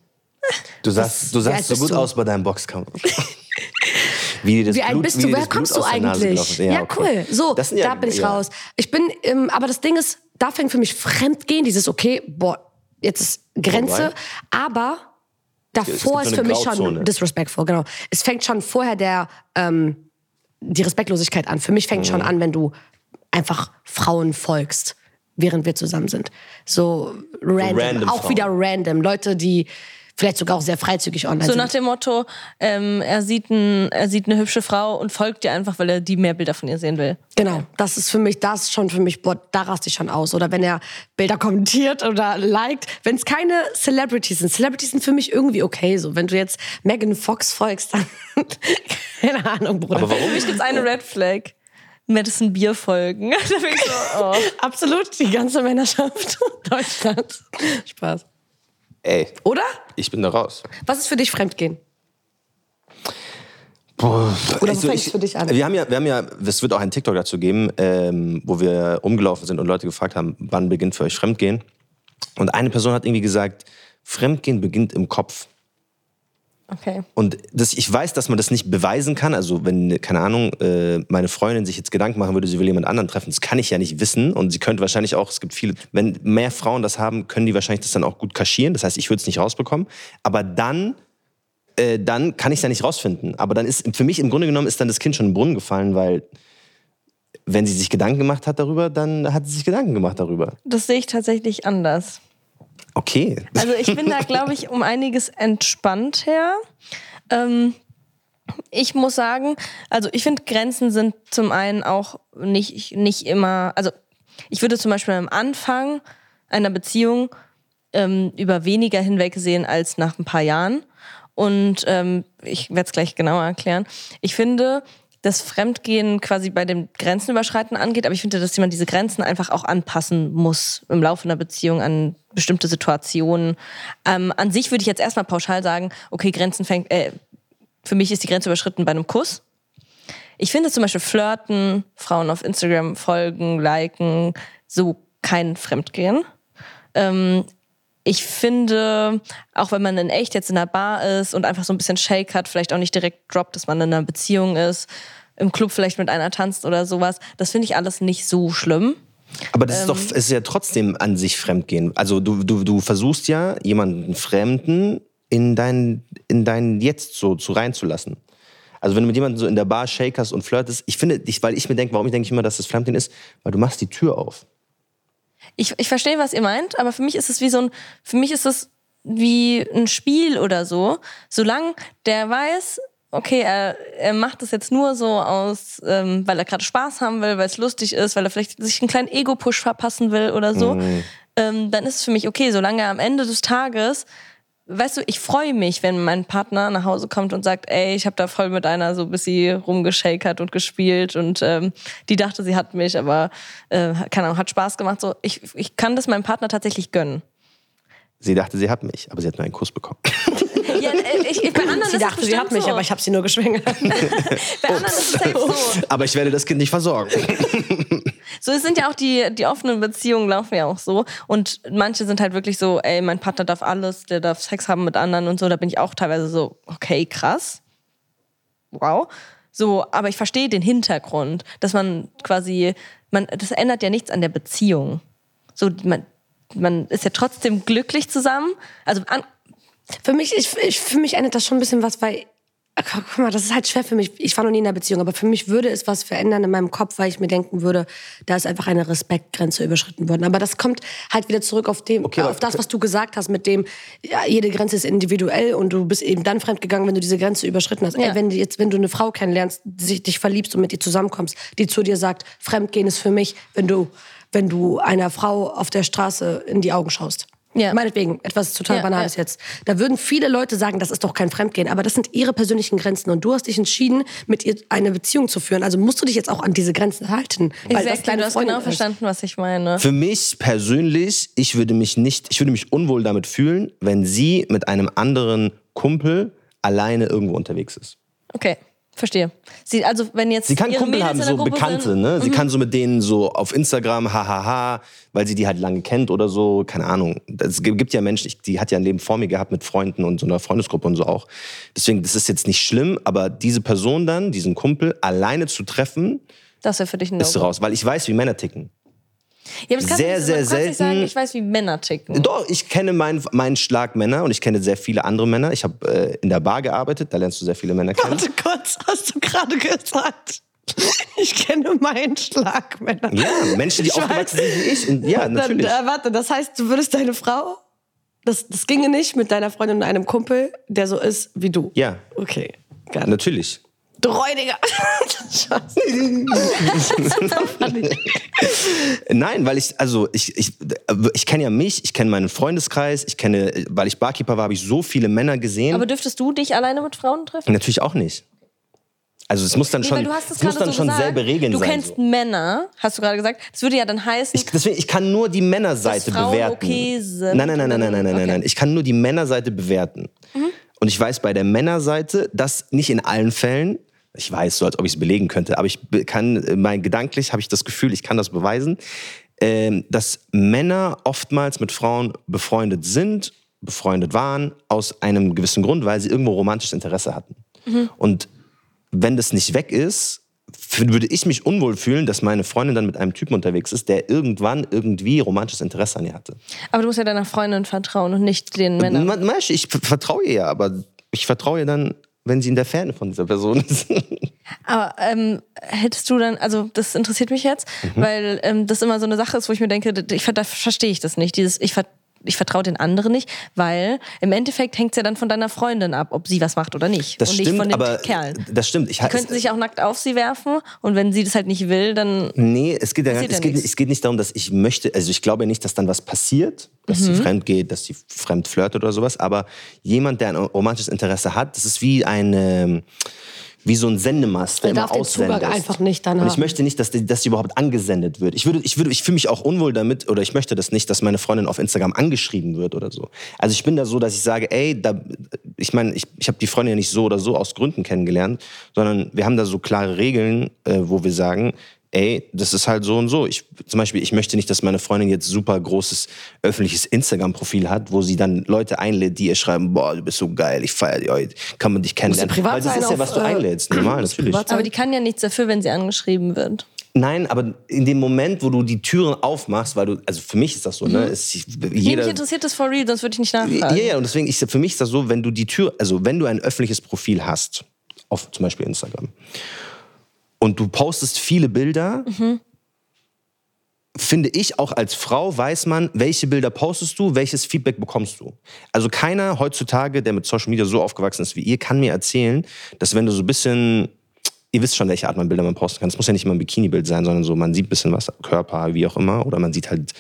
Du sahst, du sahst so gut du? aus bei deinem Boxkampf. wie das wie alt Blut, bist du, woher kommst du eigentlich? Ja, okay. cool. So, ja- da bin ich ja. raus. Ich bin, ähm, aber das Ding ist, da fängt für mich Fremdgehen, dieses, okay, boah, jetzt ist Grenze, Vorbei. aber davor ist für mich schon disrespectful, genau. Es fängt schon vorher der, ähm, die Respektlosigkeit an. Für mich fängt Mhm. schon an, wenn du einfach Frauen folgst, während wir zusammen sind. So random, random auch Frauen. wieder random. Leute, die vielleicht sogar auch sehr freizügig online So sind. nach dem Motto, ähm, er, sieht ein, er sieht eine hübsche Frau und folgt ihr einfach, weil er die mehr Bilder von ihr sehen will. Genau, das ist für mich, das ist schon für mich, boah, da raste ich schon aus. Oder wenn er Bilder kommentiert oder liked. Wenn es keine Celebrities sind. Celebrities sind für mich irgendwie okay. So, wenn du jetzt Megan Fox folgst, dann keine Ahnung, Bruder. Aber warum? Für mich gibt's eine Red Flag. Madison Bier folgen. da bin ich so, oh. Absolut, die ganze Männerschaft Deutschlands. Spaß. Ey, Oder? ich bin da raus. Was ist für dich Fremdgehen? Boah, Oder wo also fängt's für dich an? Wir haben ja, wir haben ja, es wird auch einen TikTok dazu geben, ähm, wo wir rumgelaufen sind und Leute gefragt haben, wann beginnt für euch Fremdgehen? Und eine Person hat irgendwie gesagt, Fremdgehen beginnt im Kopf. Okay. Und das, ich weiß, dass man das nicht beweisen kann. Also wenn, keine Ahnung, äh, meine Freundin sich jetzt Gedanken machen würde, sie will jemand anderen treffen, das kann ich ja nicht wissen. Und sie könnte wahrscheinlich auch, es gibt viele, wenn mehr Frauen das haben, können die wahrscheinlich das dann auch gut kaschieren. Das heißt, ich würde es nicht rausbekommen. Aber dann, äh, dann kann ich es ja nicht rausfinden. Aber dann ist, für mich im Grunde genommen ist dann das Kind schon im Brunnen gefallen, weil wenn sie sich Gedanken gemacht hat darüber, dann hat sie sich Gedanken gemacht darüber. Das sehe ich tatsächlich anders. Okay. Also ich bin da, glaube ich, um einiges entspannter. Ähm, ich muss sagen, also ich finde, Grenzen sind zum einen auch nicht, nicht immer, also ich würde zum Beispiel am Anfang einer Beziehung ähm, über weniger hinweg sehen als nach ein paar Jahren. Und ähm, ich werde es gleich genauer erklären. Ich finde, dass Fremdgehen quasi bei dem Grenzenüberschreiten angeht, aber ich finde, dass man diese Grenzen einfach auch anpassen muss im Laufe einer Beziehung an bestimmte Situationen. Ähm, an sich würde ich jetzt erstmal pauschal sagen, okay, Grenzen fängt, äh, für mich ist die Grenze überschritten bei einem Kuss. Ich finde zum Beispiel Flirten, Frauen auf Instagram folgen, liken, so kein Fremdgehen. Ähm, ich finde, auch wenn man in echt jetzt in einer Bar ist und einfach so ein bisschen Shake hat, vielleicht auch nicht direkt droppt, dass man in einer Beziehung ist, im Club vielleicht mit einer tanzt oder sowas, das finde ich alles nicht so schlimm. Aber das ist doch, es ist ja trotzdem an sich Fremdgehen. Also du, du, du versuchst ja, jemanden Fremden in dein, in dein Jetzt so zu reinzulassen. Also wenn du mit jemandem so in der Bar shakerst und flirtest, ich finde, ich, weil ich mir denke, warum ich denke immer, dass das Fremdgehen ist, weil du machst die Tür auf. Ich, ich verstehe, was ihr meint, aber für mich ist es wie so ein, für mich ist es wie ein Spiel oder so. Solange der weiß, okay, er, er macht das jetzt nur so aus, ähm, weil er gerade Spaß haben will, weil es lustig ist, weil er vielleicht sich einen kleinen Ego-Push verpassen will oder so, ähm, dann ist es für mich okay, solange er am Ende des Tages weißt du, ich freue mich, wenn mein Partner nach Hause kommt und sagt, ey, ich habe da voll mit einer so bis sie rumgeschakert und gespielt und ähm, die dachte, sie hat mich, aber äh, keine Ahnung, hat Spaß gemacht. So, ich, ich kann das meinem Partner tatsächlich gönnen. Sie dachte, sie hat mich, aber sie hat nur einen Kuss bekommen. Ja, äh, ich, ich, bei anderen Sie ist dachte, sie hat mich, so. aber ich habe sie nur geschwängert. Bei anderen ist es halt so. Aber ich werde das Kind nicht versorgen. So, es sind ja auch die, die offenen Beziehungen laufen ja auch so. Und manche sind halt wirklich so, ey, mein Partner darf alles, der darf Sex haben mit anderen und so. Da bin ich auch teilweise so, okay, krass. Wow. So, aber ich verstehe den Hintergrund, dass man quasi, man, das ändert ja nichts an der Beziehung. So, man, man ist ja trotzdem glücklich zusammen. Also, an, Für mich, ich, ich, für mich ändert das schon ein bisschen was, weil, ach, guck mal, das ist halt schwer für mich. Ich war noch nie in einer Beziehung, aber für mich würde es was verändern in meinem Kopf, weil ich mir denken würde, da ist einfach eine Respektgrenze überschritten worden. Aber das kommt halt wieder zurück auf dem, Okay, auf das, was du gesagt hast, mit dem, ja, jede Grenze ist individuell und du bist eben dann fremdgegangen, wenn du diese Grenze überschritten hast. Ja. Ey, wenn du jetzt, wenn du eine Frau kennenlernst, sich, dich verliebst und mit ihr zusammenkommst, die zu dir sagt, Fremdgehen ist für mich, wenn du, wenn du einer Frau auf der Straße in die Augen schaust. Ja. Meinetwegen, etwas total Ja, Banales ja. jetzt. Da würden viele Leute sagen, das ist doch kein Fremdgehen, aber das sind ihre persönlichen Grenzen und du hast dich entschieden, mit ihr eine Beziehung zu führen. Also musst du dich jetzt auch an diese Grenzen halten, weil das exactly, deine du hast Freundin genau ist. verstanden, was ich meine. Für mich persönlich, ich würde mich nicht, ich würde mich unwohl damit fühlen, wenn sie mit einem anderen Kumpel alleine irgendwo unterwegs ist. Okay, verstehe. Sie, also, wenn jetzt Sie kann Kumpel haben, so Bekannte, sind, Mhm. ne? Sie kann so mit denen so auf Instagram, hahaha, weil sie die halt lange kennt oder so, keine Ahnung. Es gibt ja Menschen, ich, die hat ja ein Leben vor mir gehabt mit Freunden und so einer Freundesgruppe und so auch. Deswegen, das ist jetzt nicht schlimm, aber diese Person dann, diesen Kumpel, alleine zu treffen, Das wäre für dich ein ist raus, weil ich weiß, wie Männer ticken. Ja, aber das kannst Sehr, sehr nicht sagen, selten- ich weiß, wie Männer ticken. Doch, ich kenne meinen meinen Schlag Männer und ich kenne sehr viele andere Männer. Ich habe äh, in der Bar gearbeitet, da lernst du sehr viele Männer kennen. Warte kurz, hast du gerade gesagt? Ich kenne meinen Schlag, Männer. Ja, Menschen, die Ich aufgewachsen weiß. sind wie ich. Und, ja, natürlich. Dann, äh, warte, das heißt, du würdest deine Frau, das, das ginge nicht mit deiner Freundin und einem Kumpel, der so ist wie du. Ja, Okay, geil. natürlich. Funny. Nein, weil ich, also ich, ich, ich kenne ja mich, ich kenne meinen Freundeskreis, ich kenne, weil ich Barkeeper war, habe ich so viele Männer gesehen. Aber dürftest du dich alleine mit Frauen treffen? Natürlich auch nicht. Also es muss dann Nee, schon, weil du hast es es muss gerade dann so schon gesagt, selbe Regeln Du sein. kennst so. Männer, hast du gerade gesagt. Das würde ja dann heißen, Ich, deswegen, ich kann nur die Männerseite bewerten. okay sind nein, nein, nein, nein, nein, nein, nein, Okay. Mhm. nein. Ich kann nur die Männerseite bewerten. Und ich weiß bei der Männerseite, dass nicht in allen Fällen, ich weiß so, als ob ich es belegen könnte, aber ich kann, äh, mein gedanklich habe ich das Gefühl, ich kann das beweisen, ähm, dass Männer oftmals mit Frauen befreundet sind, befreundet waren, aus einem gewissen Grund, weil sie irgendwo romantisches Interesse hatten. Mhm. Und wenn das nicht weg ist, würde ich mich unwohl fühlen, dass meine Freundin dann mit einem Typen unterwegs ist, der irgendwann irgendwie romantisches Interesse an ihr hatte. aber du musst ja deiner Freundin vertrauen und nicht den Männern. Ich vertraue ihr ja, aber ich vertraue ihr dann wenn sie in der Ferne von dieser Person ist. Aber ähm, hättest du dann, also das interessiert mich jetzt, Mhm. weil ähm, das immer so eine Sache ist, wo ich mir denke, ich, da verstehe ich das nicht. Dieses, ich, ver ich vertraue den anderen nicht, weil im Endeffekt hängt es ja dann von deiner Freundin ab, ob sie was macht oder nicht. Das und stimmt, nicht von dem aber Kerl. das stimmt. Ich, Die könnten sich auch nackt auf sie werfen und wenn sie das halt nicht will, dann. Nee, es geht, ja, es, ja geht, es geht nicht darum, dass ich möchte, also ich glaube nicht, dass dann was passiert, dass Mhm. sie fremd geht, dass sie fremd flirtet oder sowas, aber jemand, der ein romantisches Interesse hat, das ist wie eine, wie so ein Sendemast, der Er immer aussendet. Einfach nicht dann Und ich möchte nicht, dass die, dass die überhaupt angesendet wird. Ich würde, ich würde, ich fühle mich auch unwohl damit oder ich möchte das nicht, dass meine Freundin auf Instagram angeschrieben wird oder so. Also ich bin da so, dass ich sage, ey, da, ich meine, ich, ich habe die Freundin ja nicht so oder so aus Gründen kennengelernt, sondern wir haben da so klare Regeln, äh, wo wir sagen, ey, das ist halt so und so. Ich, zum Beispiel, ich möchte nicht, dass meine Freundin jetzt super großes öffentliches Instagram-Profil hat, wo sie dann Leute einlädt, die ihr schreiben, boah, du bist so geil, ich feier dich heute, kann man dich kennenlernen. privat Weil das ist ja, was du äh, einlädst, normal, natürlich. privat Aber die kann ja nichts dafür, wenn sie angeschrieben wird. Nein, aber in dem Moment, wo du die Türen aufmachst, weil du, also für mich ist das so, ne? Ist, Nee, jeder, mich interessiert das for real, sonst würde ich nicht nachfragen. ja, ja, und deswegen, ich, für mich ist das so, wenn du die Tür, also wenn du ein öffentliches Profil hast, auf zum Beispiel Instagram, und du postest viele Bilder, finde ich, auch als Frau weiß man, welche Bilder postest du, welches Feedback bekommst du. Also keiner heutzutage, der mit Social Media so aufgewachsen ist wie ihr, kann mir erzählen, dass wenn du so ein bisschen, ihr wisst schon, welche Art man Bilder man posten kann. Es muss ja nicht immer ein Bikini-Bild sein, sondern so, man sieht ein bisschen was, Körper, wie auch immer, oder man sieht halt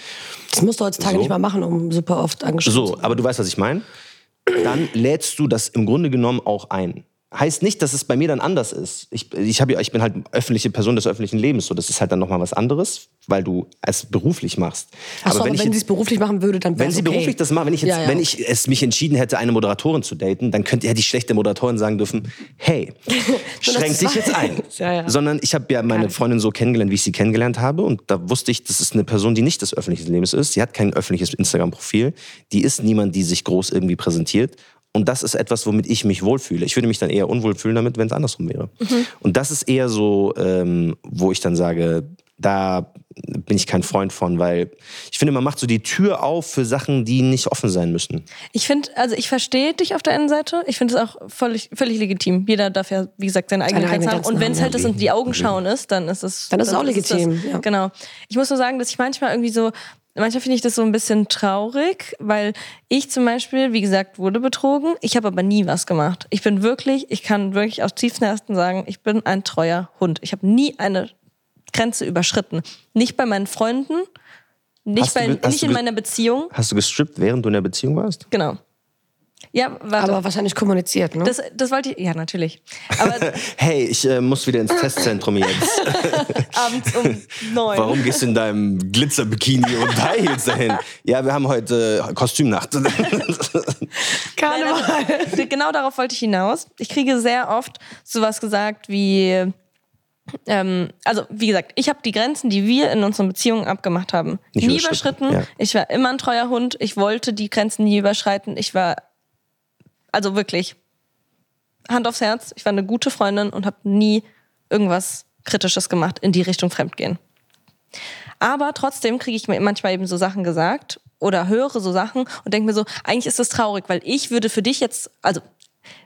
Das musst du heutzutage So. nicht mal machen, um super oft angeschrieben zu so, aber du weißt, was ich meine. Dann lädst du das im Grunde genommen auch ein. Heißt nicht, dass es bei mir dann anders ist. Ich, ich, hab ja, ich bin halt öffentliche Person des öffentlichen Lebens. So, das ist halt dann nochmal was anderes, weil du es beruflich machst. Ach so, aber wenn, ich sie es beruflich machen würde, dann wäre wenn sie okay. beruflich das machen, wenn ich jetzt, Ja, ja. wenn ich es mich entschieden hätte, eine Moderatorin zu daten, dann könnte hätte ich schlechte Moderatorin sagen dürfen, hey, schränk dich jetzt ein. Ja, ja. Sondern ich habe ja meine Freundin so kennengelernt, wie ich sie kennengelernt habe. Und da wusste ich, das ist eine Person, die nicht des öffentlichen Lebens ist. Sie hat kein öffentliches Instagram-Profil. Die ist niemand, die sich groß irgendwie präsentiert. Und das ist etwas, womit ich mich wohlfühle. Ich würde mich dann eher unwohl fühlen damit, wenn es andersrum wäre. Und das ist eher so, ähm, wo ich dann sage, da bin ich kein Freund von, weil ich finde, man macht so die Tür auf für Sachen, die nicht offen sein müssen. Ich finde, also ich verstehe dich auf der einen Seite. Ich finde es auch völlig, völlig legitim. Jeder darf ja, wie gesagt, seine eigenen Grenzen haben. Und wenn es halt das in die Augen schauen ist, dann ist es. Dann ist es auch legitim, das. ja. Genau. Ich muss nur sagen, dass ich manchmal irgendwie so, manchmal finde ich das so ein bisschen traurig, weil ich zum Beispiel, wie gesagt, wurde betrogen. Ich habe aber nie was gemacht. Ich bin wirklich, ich kann wirklich aus tiefstem Herzen sagen, ich bin ein treuer Hund. Ich habe nie eine Grenze überschritten. Nicht bei meinen Freunden, nicht, du bei, nicht in meiner Beziehung. Hast du gestrippt, während du in der Beziehung warst? Genau. Ja, warte. Aber wahrscheinlich kommuniziert, ne? Das, das wollte ich, ja, natürlich. Aber Hey, ich äh, muss wieder ins Testzentrum jetzt. abends um neun. Warum gehst du in deinem Glitzerbikini und High Heels dahin? Ja, wir haben heute äh, Kostümnacht. Nein, also, genau darauf wollte ich hinaus. Ich kriege sehr oft sowas gesagt wie, ähm, also wie gesagt, ich habe die Grenzen, die wir in unseren Beziehungen abgemacht haben, nie überschritten, überschritten. ja. Ich war immer ein treuer Hund. Ich wollte die Grenzen nie überschreiten. Ich war, also wirklich, Hand aufs Herz, ich war eine gute Freundin und habe nie irgendwas Kritisches gemacht in die Richtung Fremdgehen. Aber trotzdem kriege ich mir manchmal eben so Sachen gesagt oder höre so Sachen und denke mir so, eigentlich ist das traurig, weil ich würde für dich jetzt, also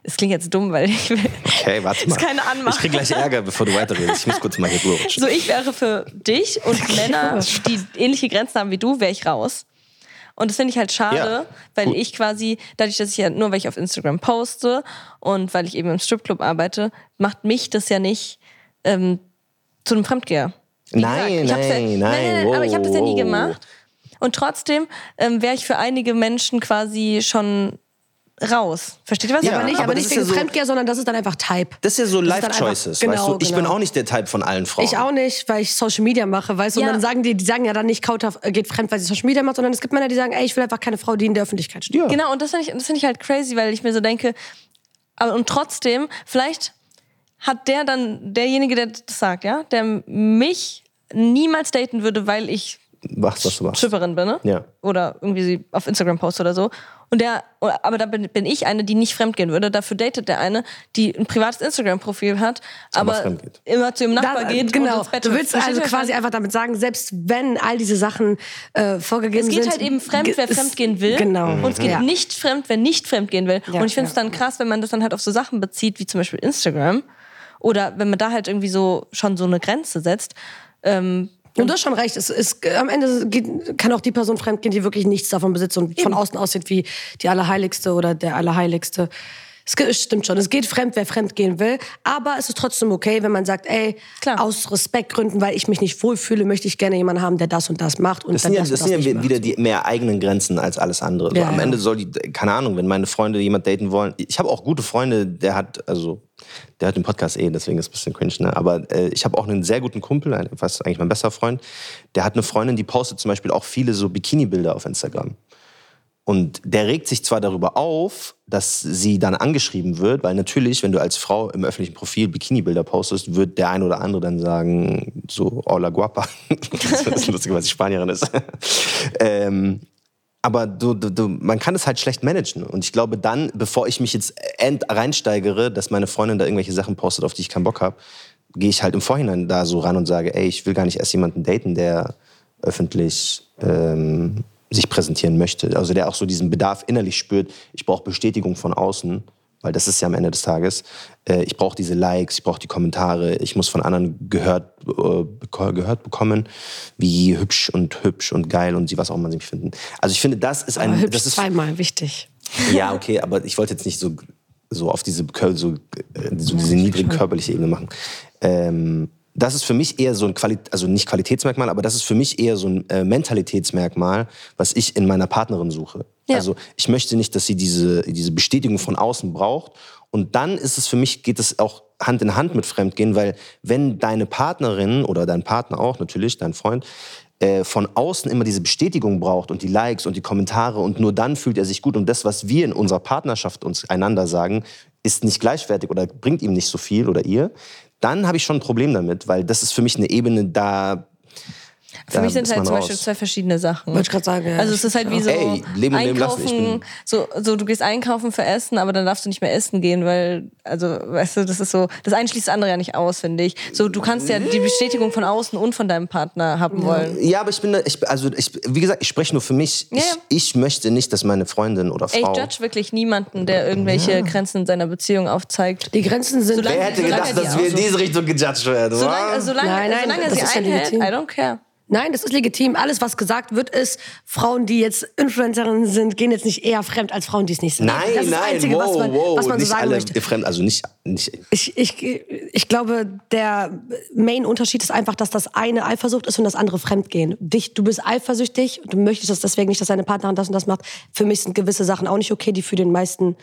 es klingt jetzt dumm, weil ich will, Okay, warte mal. ist keine Anmache. Ich krieg gleich Ärger, bevor du weiterredest. Ich muss kurz mal hier rutschen. So, ich wäre für dich und Männer, die ähnliche Grenzen haben wie du, wäre ich raus. Und das finde ich halt schade, Ja. weil Gut. ich quasi, dadurch, dass ich ja nur, weil ich auf Instagram poste und weil ich eben im Stripclub arbeite, macht mich das ja nicht ähm, zu einem Fremdgeher. Nein, hab's ja, nein, nein, nein, aber ich habe das ja nie wow. gemacht. Und trotzdem ähm, wäre ich für einige Menschen quasi schon raus. Versteht ihr was? Ja, ich aber nicht, aber nicht ist ja wegen so- Fremdgeher, sondern das ist dann einfach Type. Das ist ja so Das ist Life dann einfach- Choices, genau, weißt du? Ich bin genau. auch nicht der Type von allen Frauen. Ich auch nicht, weil ich Social Media mache, weißt du? Ja. Und dann sagen die, die sagen ja dann nicht, Kauter äh, geht fremd, weil sie Social Media macht, sondern es gibt Männer, die sagen, ey, ich will einfach keine Frau, die in der Öffentlichkeit steht. Ja. Genau, und das finde ich, das find ich halt crazy, weil ich mir so denke, aber und trotzdem, vielleicht hat der dann, derjenige, der das sagt, ja, der mich niemals daten würde, weil ich Mach, was du machst. Bin, ne? Ja. Oder irgendwie sie auf Instagram poste oder so. Und der, aber da bin, bin ich eine, die nicht fremdgehen würde. Dafür datet der eine, die ein privates Instagram-Profil hat, aber, fremdgeht. immer zu ihrem Nachbar Da- geht und genau. ins Bett Du willst also quasi einfach damit sagen, selbst wenn all diese Sachen äh, vorgegeben Es geht sind. halt eben fremd, wer fremdgehen will. Genau. Und es geht Ja. nicht fremd, wer nicht fremdgehen will. Ja, und ich finde es ja. dann krass, wenn man das dann halt auf so Sachen bezieht, wie zum Beispiel Instagram. Oder wenn man da halt irgendwie so schon so eine Grenze setzt. Ähm, Und du hast schon recht. Es ist, am Ende geht, kann auch die Person fremdgehen, die wirklich nichts davon besitzt und von außen aussieht wie die Allerheiligste oder der Allerheiligste. Es es stimmt schon. Es geht fremd, wer fremd gehen will. Aber es ist trotzdem okay, wenn man sagt, ey, Klar. aus Respektgründen, weil ich mich nicht wohlfühle, möchte ich gerne jemanden haben, der das und das macht und Das dann sind ja, das, das und sind das ja wieder die mehr eigenen Grenzen als alles andere. So, Ja, am ja. Ende soll die, keine Ahnung, wenn meine Freunde jemand daten wollen. Ich habe auch gute Freunde, der hat, also, der hat den Podcast eh, deswegen ist es ein bisschen cringe, ne? Aber äh, ich habe auch einen sehr guten Kumpel, ein- fast eigentlich mein bester Freund, der hat eine Freundin, die postet zum Beispiel auch viele so Bikini-Bilder auf Instagram. Und der regt sich zwar darüber auf, dass sie dann angeschrieben wird, weil natürlich, wenn du als Frau im öffentlichen Profil Bikini-Bilder postest, wird der ein oder andere dann sagen, so, hola guapa. das ist lustig, weil sie Spanierin ist. ähm, aber du, du, du, man kann es halt schlecht managen. Und ich glaube dann, bevor ich mich jetzt end reinsteigere, dass meine Freundin da irgendwelche Sachen postet, auf die ich keinen Bock habe, gehe ich halt im Vorhinein da so ran und sage, ey, ich will gar nicht erst jemanden daten, der öffentlich ähm, sich präsentieren möchte. Also der auch so diesen Bedarf innerlich spürt, ich brauche Bestätigung von außen, weil das ist ja am Ende des Tages. Äh, ich brauche diese Likes, ich brauche die Kommentare, ich muss von anderen gehört, äh, gehört bekommen, wie hübsch und hübsch und geil und sie was auch immer sie mich finden. Also ich finde, das ist ein... Aber hübsch das ist, zweimal wichtig. ja, okay, aber ich wollte jetzt nicht so, so auf diese, so, äh, so diese niedrige körperliche Ebene machen. Ähm, das ist für mich eher so ein Quali also nicht Qualitätsmerkmal, aber das ist für mich eher so ein äh, Mentalitätsmerkmal, was ich in meiner Partnerin suche. Ja. Also ich möchte nicht, dass sie diese, diese Bestätigung von außen braucht. Und dann ist es für mich, geht es auch Hand in Hand mit Fremdgehen, weil wenn deine Partnerin oder dein Partner auch natürlich, dein Freund, äh, von außen immer diese Bestätigung braucht und die Likes und die Kommentare und nur dann fühlt er sich gut und das, was wir in unserer Partnerschaft uns einander sagen, ist nicht gleichwertig oder bringt ihm nicht so viel oder ihr, dann habe ich schon ein Problem damit, weil das ist für mich eine Ebene, da Für mich sind halt zum raus. Beispiel zwei verschiedene Sachen. Wollte ich grad sagen, ja. Also es ist halt wie so Ey, leben und leben lassen, ich einkaufen, bin- so, so du gehst einkaufen für Essen, aber dann darfst du nicht mehr essen gehen, weil, also, weißt du, das ist so, das eine schließt das andere ja nicht aus, finde ich. So, du kannst ja die Bestätigung von außen und von deinem Partner haben wollen. Ja, aber ich bin, da- ich, also ich, wie gesagt, ich spreche nur für mich. Ja, Ich, ja. ich möchte nicht, dass meine Freundin oder Ey, Frau. ich judge wirklich niemanden, der irgendwelche Grenzen in seiner Beziehung aufzeigt. Die Grenzen sind. Solange- Wer hätte gedacht, die dass wir in diese Richtung gejudged werden? Solange, solange, Nein, nein, solange sie ja einhält, I don't care. Nein, das ist legitim. Alles, was gesagt wird, ist, Frauen, die jetzt Influencerinnen sind, gehen jetzt nicht eher fremd als Frauen, die es nicht sind. Nein, das ist nein, das Einzige, wow, was man, wow, was man so sagen alle möchte. fremd, also nicht, nicht Ich, ich, ich glaube, der Main-Unterschied ist einfach, dass das eine Eifersucht ist und das andere Fremdgehen. Dich, du bist eifersüchtig und du möchtest das deswegen nicht, dass deine Partnerin das und das macht. Für mich sind gewisse Sachen auch nicht okay, die für den meisten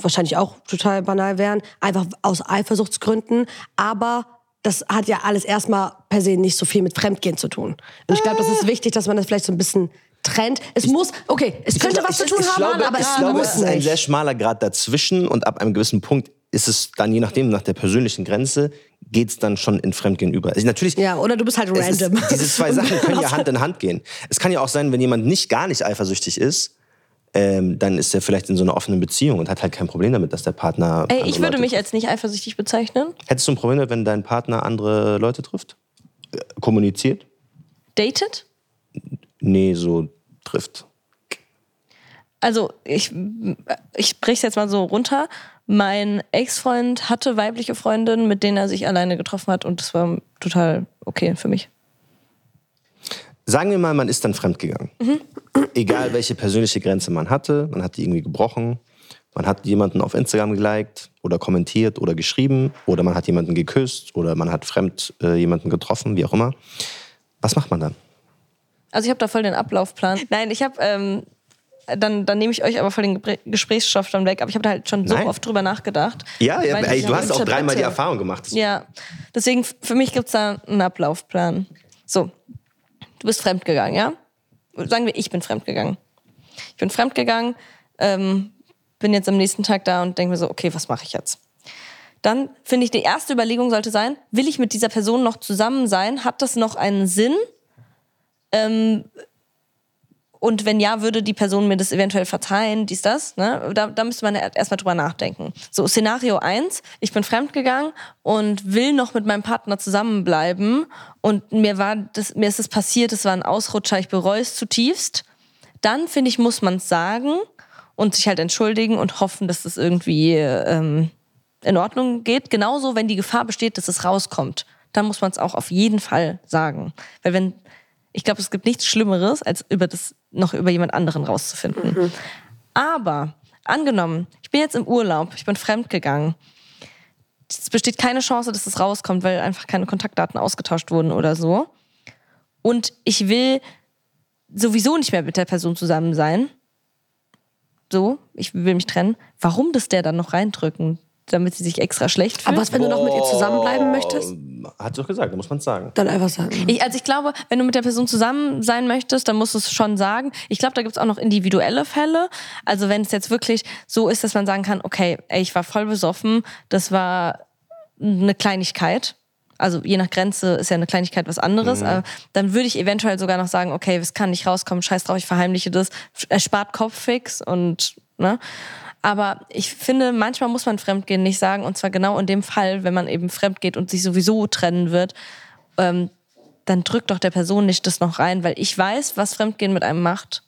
wahrscheinlich auch total banal wären. Einfach aus Eifersuchtsgründen. Aber das hat ja alles erstmal per se nicht so viel mit Fremdgehen zu tun. Und ich glaube, das ist wichtig, dass man das vielleicht so ein bisschen trennt. Es muss, okay, es könnte was zu tun haben, glaube, aber ich es glaube, muss es ist ein sehr schmaler Grad dazwischen und ab einem gewissen Punkt ist es dann, je nachdem, nach der persönlichen Grenze, geht es dann schon in Fremdgehen über. Also natürlich, ja, oder du bist halt es ist, random. diese zwei Sachen können ja Hand in Hand gehen. Es kann ja auch sein, wenn jemand nicht gar nicht eifersüchtig ist, ähm, dann ist er vielleicht in so einer offenen Beziehung und hat halt kein Problem damit, dass der Partner. Ey, ich würde Leute mich trifft. als nicht eifersüchtig bezeichnen. Hättest du ein Problem damit, wenn dein Partner andere Leute trifft? Äh, Kommuniziert? Dated? Nee, so trifft. Also, ich, ich brich jetzt mal so runter. Mein Ex-Freund hatte weibliche Freundinnen, mit denen er sich alleine getroffen hat und das war total okay für mich. Sagen wir mal, man ist dann fremdgegangen. Egal, welche persönliche Grenze man hatte, man hat die irgendwie gebrochen. Man hat jemanden auf Instagram geliked oder kommentiert oder geschrieben oder man hat jemanden geküsst oder man hat fremd äh, jemanden getroffen, wie auch immer. Was macht man dann? Also ich habe da voll den Ablaufplan. Nein, ich habe, ähm, dann, dann nehme ich euch aber voll den Gespr- Gesprächsstoff dann weg. Aber ich habe da halt schon so Nein. oft drüber nachgedacht. Ja, ja ey, ich du hast auch dreimal die. Erfahrung gemacht. Ja, deswegen für mich gibt's da einen Ablaufplan. So, du bist fremdgegangen, ja? Sagen wir, ich bin fremdgegangen. Ich bin fremdgegangen, ähm, bin jetzt am nächsten Tag da und denke mir so, okay, was mache ich jetzt? Dann finde ich, die erste Überlegung sollte sein, will ich mit dieser Person noch zusammen sein? Hat das noch einen Sinn? Ähm, Und wenn ja, würde die Person mir das eventuell verzeihen, dies, das. Ne? Da, da müsste man erstmal drüber nachdenken. So, Szenario eins: ich bin fremdgegangen und will noch mit meinem Partner zusammenbleiben. Und mir, war das, mir ist es passiert, es war ein Ausrutscher, ich bereue es zutiefst. Dann, finde ich, muss man es sagen und sich halt entschuldigen und hoffen, dass das irgendwie ähm, in Ordnung geht. Genauso, wenn die Gefahr besteht, dass es rauskommt. Dann muss man es auch auf jeden Fall sagen. Weil wenn, ich glaube, es gibt nichts Schlimmeres, als über das noch über jemand anderen rauszufinden. Aber angenommen, ich bin jetzt im Urlaub, ich bin fremdgegangen. Es besteht keine Chance, dass es rauskommt, weil einfach keine Kontaktdaten ausgetauscht wurden oder so. Und ich will sowieso nicht mehr mit der Person zusammen sein. So, ich will mich trennen. Warum das der dann noch reindrücken? Damit sie sich extra schlecht fühlt? Aber was, wenn du noch mit ihr zusammenbleiben möchtest? Hat sie doch gesagt, da muss man es sagen. Dann einfach sagen. Ich, also ich glaube, wenn du mit der Person zusammen sein möchtest, dann musst du es schon sagen. Ich glaube, da gibt es auch noch individuelle Fälle. Also wenn es jetzt wirklich so ist, dass man sagen kann, okay, ey, ich war voll besoffen, das war eine Kleinigkeit. Also je nach Grenze ist ja eine Kleinigkeit was anderes. Aber dann würde ich eventuell sogar noch sagen, okay, es kann nicht rauskommen, scheiß drauf, ich verheimliche das. Er spart Kopffix und, ne? Aber ich finde, manchmal muss man Fremdgehen nicht sagen. Und zwar genau in dem Fall, wenn man eben fremd geht und sich sowieso trennen wird, ähm, dann drückt doch der Person nicht das noch rein, weil ich weiß, was Fremdgehen mit einem macht.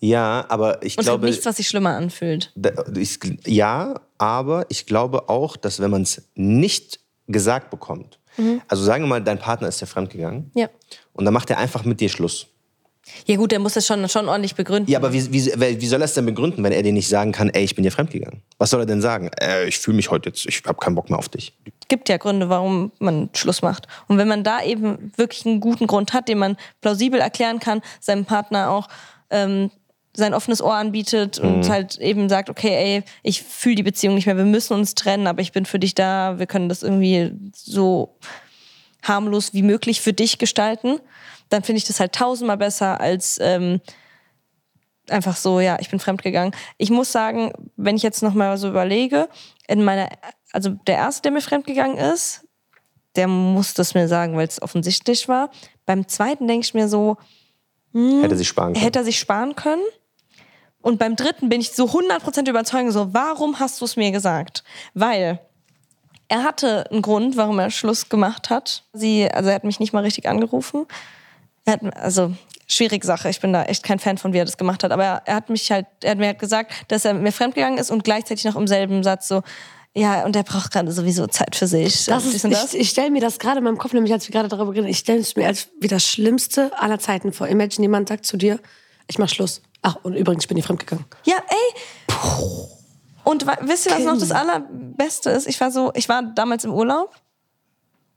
Ja, aber ich Und es gibt glaube. nichts, was sich schlimmer anfühlt. Ich, ja, aber ich glaube auch, dass wenn man es nicht gesagt bekommt, also sagen wir mal, dein Partner ist ja fremdgegangen Ja. und dann macht er einfach mit dir Schluss. Ja gut, der muss das schon, schon ordentlich begründen. Ja, aber wie, wie, wie soll er es denn begründen, wenn er dir nicht sagen kann, ey, ich bin dir fremdgegangen? Was soll er denn sagen? Äh, ich fühle mich heute jetzt, ich habe keinen Bock mehr auf dich. gibt ja Gründe, warum man Schluss macht. Und wenn man da eben wirklich einen guten Grund hat, den man plausibel erklären kann, seinem Partner auch ähm, sein offenes Ohr anbietet und halt eben sagt, okay, ey, ich fühle die Beziehung nicht mehr, wir müssen uns trennen, aber ich bin für dich da, wir können das irgendwie so harmlos wie möglich für dich gestalten, dann finde ich das halt tausendmal besser als ähm, einfach so, ja, ich bin fremdgegangen. Ich muss sagen, wenn ich jetzt nochmal so überlege, in meiner, also der erste, der mir fremdgegangen ist, der muss das mir sagen, weil es offensichtlich war. Beim zweiten denke ich mir so, Hätte sich sparen können. hätte er sich sparen können. Und beim dritten bin ich so 100% überzeugt, so, warum hast du es mir gesagt? Weil er hatte einen Grund, warum er Schluss gemacht hat. Sie, also er hat mich nicht mal richtig angerufen. Er hat, also schwierige Sache. Ich bin da echt kein Fan von, wie er das gemacht hat. Aber er, er hat mich halt, er hat mir halt gesagt, dass er mir fremdgegangen ist und gleichzeitig noch im selben Satz so, ja, und er braucht gerade sowieso Zeit für sich. Das und ist, und das. ich, ich stelle mir das gerade in meinem Kopf, nämlich als wir gerade darüber reden, ich stelle es mir als wie das Schlimmste aller Zeiten vor. Imagine, jemand sagt zu dir, ich mach Schluss. Ach, und übrigens, ich bin dir fremdgegangen. Ja, ey. Und wa- wisst ihr, was noch das Allerbeste ist? Ich war so, ich war damals im Urlaub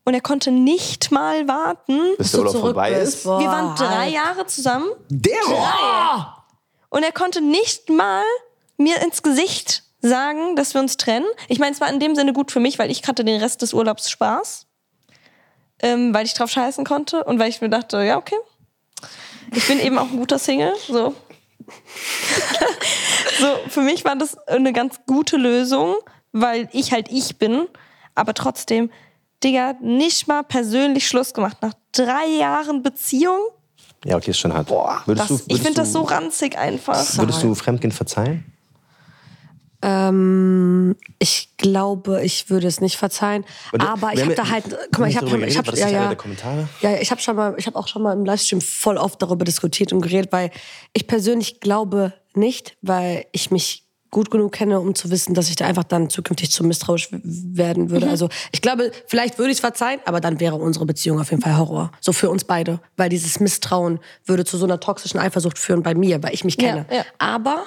und er konnte nicht mal warten. Bis der Urlaub zurück vorbei bist, ist. boah. Wir waren drei halt. Jahre zusammen Der und er konnte nicht mal mir ins Gesicht sagen, dass wir uns trennen. Ich meine, es war in dem Sinne gut für mich, weil ich hatte den Rest des Urlaubs Spaß, ähm, weil ich drauf scheißen konnte und weil ich mir dachte, ja, okay. Ich bin eben auch ein guter Single, so. so, für mich war das eine ganz gute Lösung, weil ich halt ich bin, aber trotzdem, Digga, nicht mal persönlich Schluss gemacht. Nach drei Jahren Beziehung, Ja, okay, ist schon hart. würdest das, du, ich finde das du- so ranzig einfach. Würdest du Fremdgehen verzeihen? Ähm, ich glaube, ich würde es nicht verzeihen. Und, aber ich habe da halt, guck mal, ich habe darüber ich hab, geredet, war das ja, ja, ja, ich habe schon mal, ich habe auch schon mal im Livestream voll oft darüber diskutiert und geredet, weil ich persönlich glaube nicht, weil ich mich gut genug kenne, um zu wissen, dass ich da einfach dann zukünftig zu misstrauisch werden würde. Also ich glaube, vielleicht würde ich es verzeihen, aber dann wäre unsere Beziehung auf jeden Fall Horror. So für uns beide. Weil dieses Misstrauen würde zu so einer toxischen Eifersucht führen bei mir, weil ich mich kenne. Ja, ja. Aber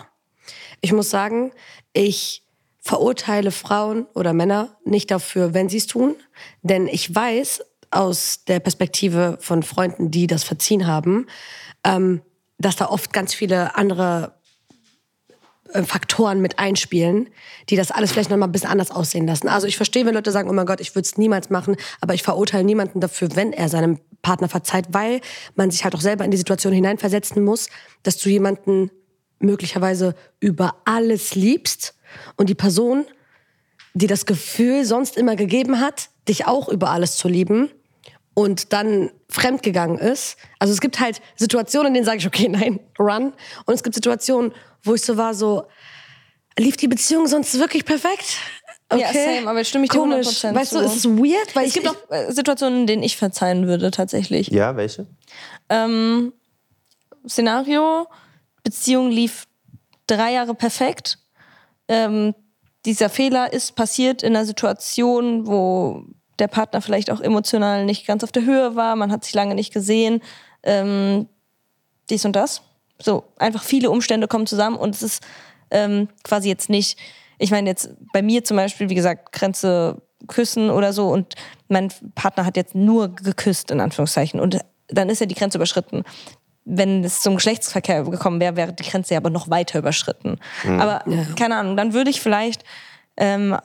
ich muss sagen, ich verurteile Frauen oder Männer nicht dafür, wenn sie es tun. Denn ich weiß aus der Perspektive von Freunden, die das verziehen haben, ähm, dass da oft ganz viele andere Faktoren mit einspielen, die das alles vielleicht nochmal ein bisschen anders aussehen lassen. Also ich verstehe, wenn Leute sagen, oh mein Gott, ich würde es niemals machen, aber ich verurteile niemanden dafür, wenn er seinem Partner verzeiht, weil man sich halt auch selber in die Situation hineinversetzen muss, dass du jemanden möglicherweise über alles liebst und die Person, die das Gefühl sonst immer gegeben hat, dich auch über alles zu lieben und dann fremdgegangen ist. Also es gibt halt Situationen, in denen sage ich, okay, nein, run. Und es gibt Situationen, wo ich so war, so, lief die Beziehung sonst wirklich perfekt? Okay. Ja, same, aber stimme ich dir Komisch. 100% Weißt du, es ist weird, weil Es ich, gibt auch äh, Situationen, in denen ich verzeihen würde, tatsächlich. Ja, welche? Ähm, Szenario, Beziehung lief drei Jahre perfekt. Ähm, dieser Fehler ist passiert in einer Situation, wo der Partner vielleicht auch emotional nicht ganz auf der Höhe war, man hat sich lange nicht gesehen, ähm, dies und das. So, einfach viele Umstände kommen zusammen und es ist ähm, quasi jetzt nicht, ich meine jetzt bei mir zum Beispiel, wie gesagt, Grenze küssen oder so und mein Partner hat jetzt nur geküsst, in Anführungszeichen, und dann ist ja die Grenze überschritten. Wenn es zum Geschlechtsverkehr gekommen wäre, wäre die Grenze ja aber noch weiter überschritten. Aber keine Ahnung, dann würde ich vielleicht ähm,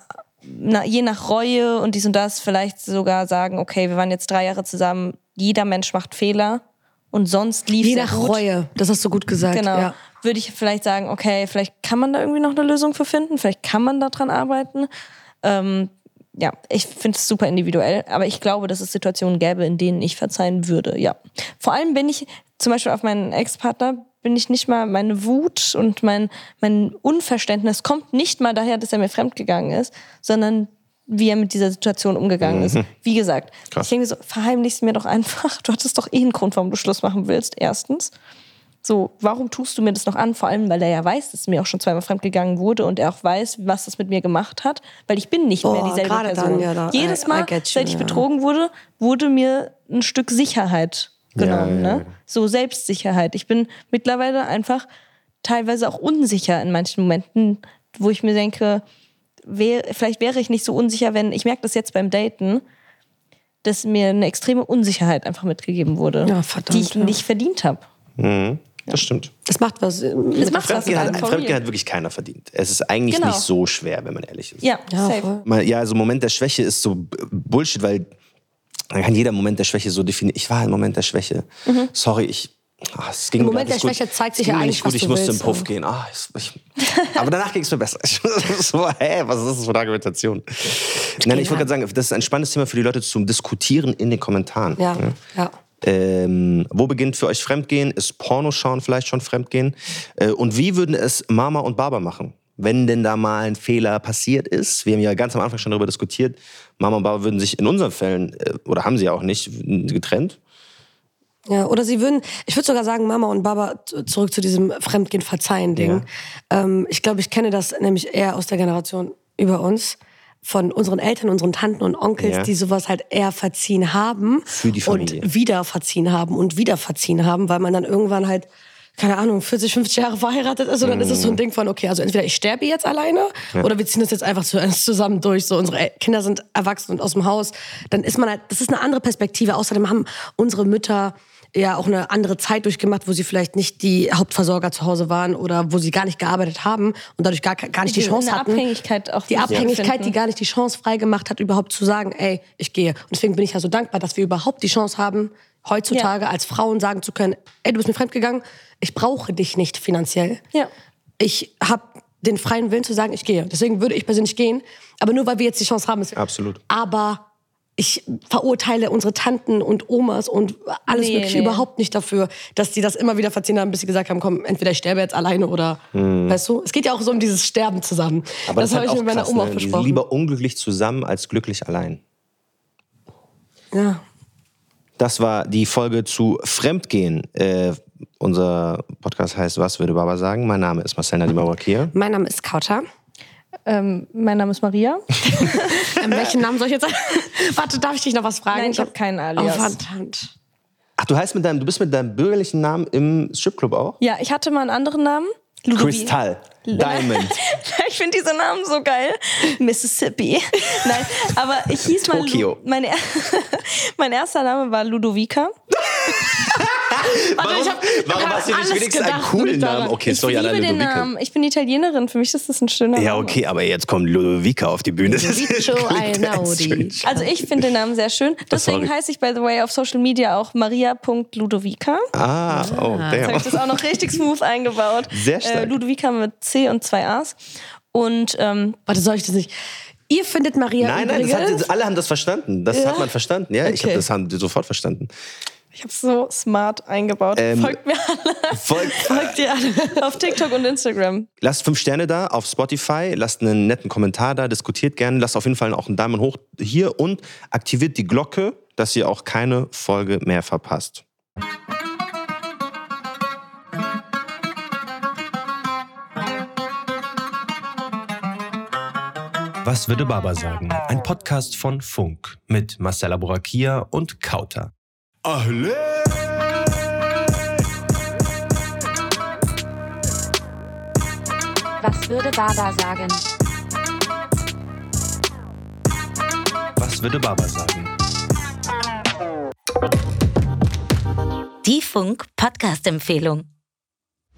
na, je nach Reue und dies und das vielleicht sogar sagen, okay, wir waren jetzt drei Jahre zusammen, jeder Mensch macht Fehler und sonst lief je sehr nach gut. Reue, das hast du gut gesagt. Genau. Ja. Würde ich vielleicht sagen, okay, vielleicht kann man da irgendwie noch eine Lösung für finden, vielleicht kann man daran arbeiten. Ähm, ja, ich finde es super individuell, aber ich glaube, dass es Situationen gäbe, in denen ich verzeihen würde, ja. Vor allem bin ich, zum Beispiel auf meinen Ex-Partner, bin ich nicht mal, meine Wut und mein, mein Unverständnis kommt nicht mal daher, dass er mir fremdgegangen ist, sondern wie er mit dieser Situation umgegangen ist. Wie gesagt, Krass. ich denke so, verheimlich's mir doch einfach. Du hattest doch eh einen Grund, warum du Schluss machen willst, erstens. So, warum tust du mir das noch an? Vor allem, weil er ja weiß, dass mir auch schon zweimal fremdgegangen wurde und er auch weiß, was das mit mir gemacht hat. Weil ich bin nicht mehr Boah, dieselbe gerade Person. dann, ja, da- Jedes I- I Mal, you, seit ich ja. betrogen wurde, wurde mir ein Stück Sicherheit genommen. Ja, ja, ne? So Selbstsicherheit. Ich bin mittlerweile einfach teilweise auch unsicher in manchen Momenten, wo ich mir denke, wär, vielleicht wäre ich nicht so unsicher, wenn, ich merke das jetzt beim Daten, dass mir eine extreme Unsicherheit einfach mitgegeben wurde, Ja, verdammt, die ich ja. nicht verdient habe. Das stimmt. Das macht was. Das macht was Fremdgehen einem hat, Fremdgehen hat wirklich keiner verdient. Es ist eigentlich Genau. nicht so schwer, wenn man ehrlich ist. Ja, Ja, safe. Ja, so Moment der Schwäche ist so Bullshit, weil man kann jeder Moment der Schwäche so definieren. Ich war ein Moment der Schwäche. Sorry, ich. Ah, es ging Im mir Moment nicht der gut. Schwäche zeigt sich ja mir eigentlich, nicht gut. Ich musste willst, im Puff gehen. Ah, ich, ich, aber danach ging es mir besser. so, hä, was ist das für eine Argumentation? Nein, ich wollte gerade sagen, das ist ein spannendes Thema für die Leute zum Diskutieren in den Kommentaren. Ja, ja. Ähm, wo beginnt für euch Fremdgehen? Ist Pornoschauen vielleicht schon Fremdgehen? Äh, und wie würden es Mama und Baba machen? Wenn denn da mal ein Fehler passiert ist, wir haben ja ganz am Anfang schon darüber diskutiert, Mama und Baba würden sich in unseren Fällen, äh, oder haben sie ja auch nicht, getrennt. Ja, oder sie würden, ich würde sogar sagen, Mama und Baba zurück zu diesem Fremdgehen-Verzeihen-Ding. Ähm, ich glaube, ich kenne das nämlich eher aus der Generation über uns, von unseren Eltern, unseren Tanten und Onkels, Ja. die sowas halt eher verziehen haben Für die Familie. und wieder verziehen haben und wieder verziehen haben, weil man dann irgendwann halt keine Ahnung, 40, 50 Jahre verheiratet ist und dann ist es so ein Ding von, okay, also entweder ich sterbe jetzt alleine oder wir ziehen das jetzt einfach zu- zusammen durch. So, unsere Kinder sind erwachsen und aus dem Haus. Dann ist man halt, das ist eine andere Perspektive. Außerdem haben unsere Mütter ja auch eine andere Zeit durchgemacht, wo sie vielleicht nicht die Hauptversorger zu Hause waren oder wo sie gar nicht gearbeitet haben und dadurch gar, gar nicht die, Die- Chance hatten. Abhängigkeit auch Die Abhängigkeit, finden. die gar nicht die Chance frei gemacht hat, überhaupt zu sagen, ey, ich gehe. Und deswegen bin ich ja so dankbar, dass wir überhaupt die Chance haben, heutzutage als Frauen sagen zu können, ey, du bist mir fremdgegangen, ich brauche dich nicht finanziell. Ja. Ich habe den freien Willen zu sagen, ich gehe. Deswegen würde ich persönlich gehen. Aber nur, weil wir jetzt die Chance haben. Ist, Absolut. Aber ich verurteile unsere Tanten und Omas und alles Nee, Mögliche nee. überhaupt nicht dafür, dass die das immer wieder verziehen haben, bis sie gesagt haben, komm, entweder ich sterbe jetzt alleine oder, weißt du? Es geht ja auch so um dieses Sterben zusammen. Aber das, das habe ich mit auch meiner krass, Oma ne? versprochen. Lieber unglücklich zusammen als glücklich allein. ja. Das war die Folge zu Fremdgehen. Äh, unser Podcast heißt Was würde Baba sagen? Mein Name ist Marcel Nadimawakir. Mein Name ist Kauta. Ähm, mein Name ist Maria. Ähm, welchen Namen soll ich jetzt sagen? Warte, darf ich dich noch was fragen? Nein, ich hab keinen Alias. Oh, verdammt. Ach, du heißt mit deinem, du bist mit deinem bürgerlichen Namen im Stripclub auch? Ja, ich hatte mal einen anderen Namen. Kristall. Diamond. ich finde diese Namen so geil. Mississippi. Nein, aber ich hieß mal. Tokio. mein, er mein erster Name war Ludovica. Warum, ich hab- warum hast du nicht wenigstens einen coolen. Namen? Okay, Ich sorry, liebe Anna den Ludovica. Namen. Ich bin Italienerin. Für mich ist das ein schöner Ja, Name. okay, aber jetzt kommt Ludovica auf die Bühne. Ludovico Einaudi. Also ich finde den Namen sehr schön. Deswegen heiße ich, by the way, auf Social Media auch maria.ludovica. Ah, oh, Jetzt habe damn. ich das auch noch richtig smooth eingebaut. Sehr stark. Äh, Ludovica mit C und zwei A's. Und ähm, Warte, soll ich das nicht? Ihr findet Maria Nein, nein, hat, alle haben das verstanden. Das hat man verstanden. Ja, ich Okay. habe das haben sofort verstanden. Ich habe so smart eingebaut. Ähm, Folgt mir alle. Folgt, Folgt ihr alle. Auf TikTok und Instagram. lasst fünf Sterne da auf Spotify, lasst einen netten Kommentar da, diskutiert gerne, lasst auf jeden Fall auch einen Daumen hoch hier und aktiviert die Glocke, dass ihr auch keine Folge mehr verpasst. Was würde Baba sagen? Ein Podcast von Funk mit Marcella Borakia und Kauter. Ahle! Was würde Baba sagen? Was würde Baba sagen? Die Funk Podcast Empfehlung.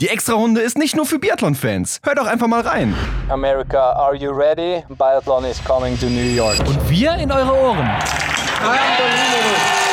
die Extrarunde ist nicht nur für Biathlon-Fans. Hört doch einfach mal rein. America, are you ready? Biathlon is coming to New York. Und wir in eure Ohren. Unbelievable.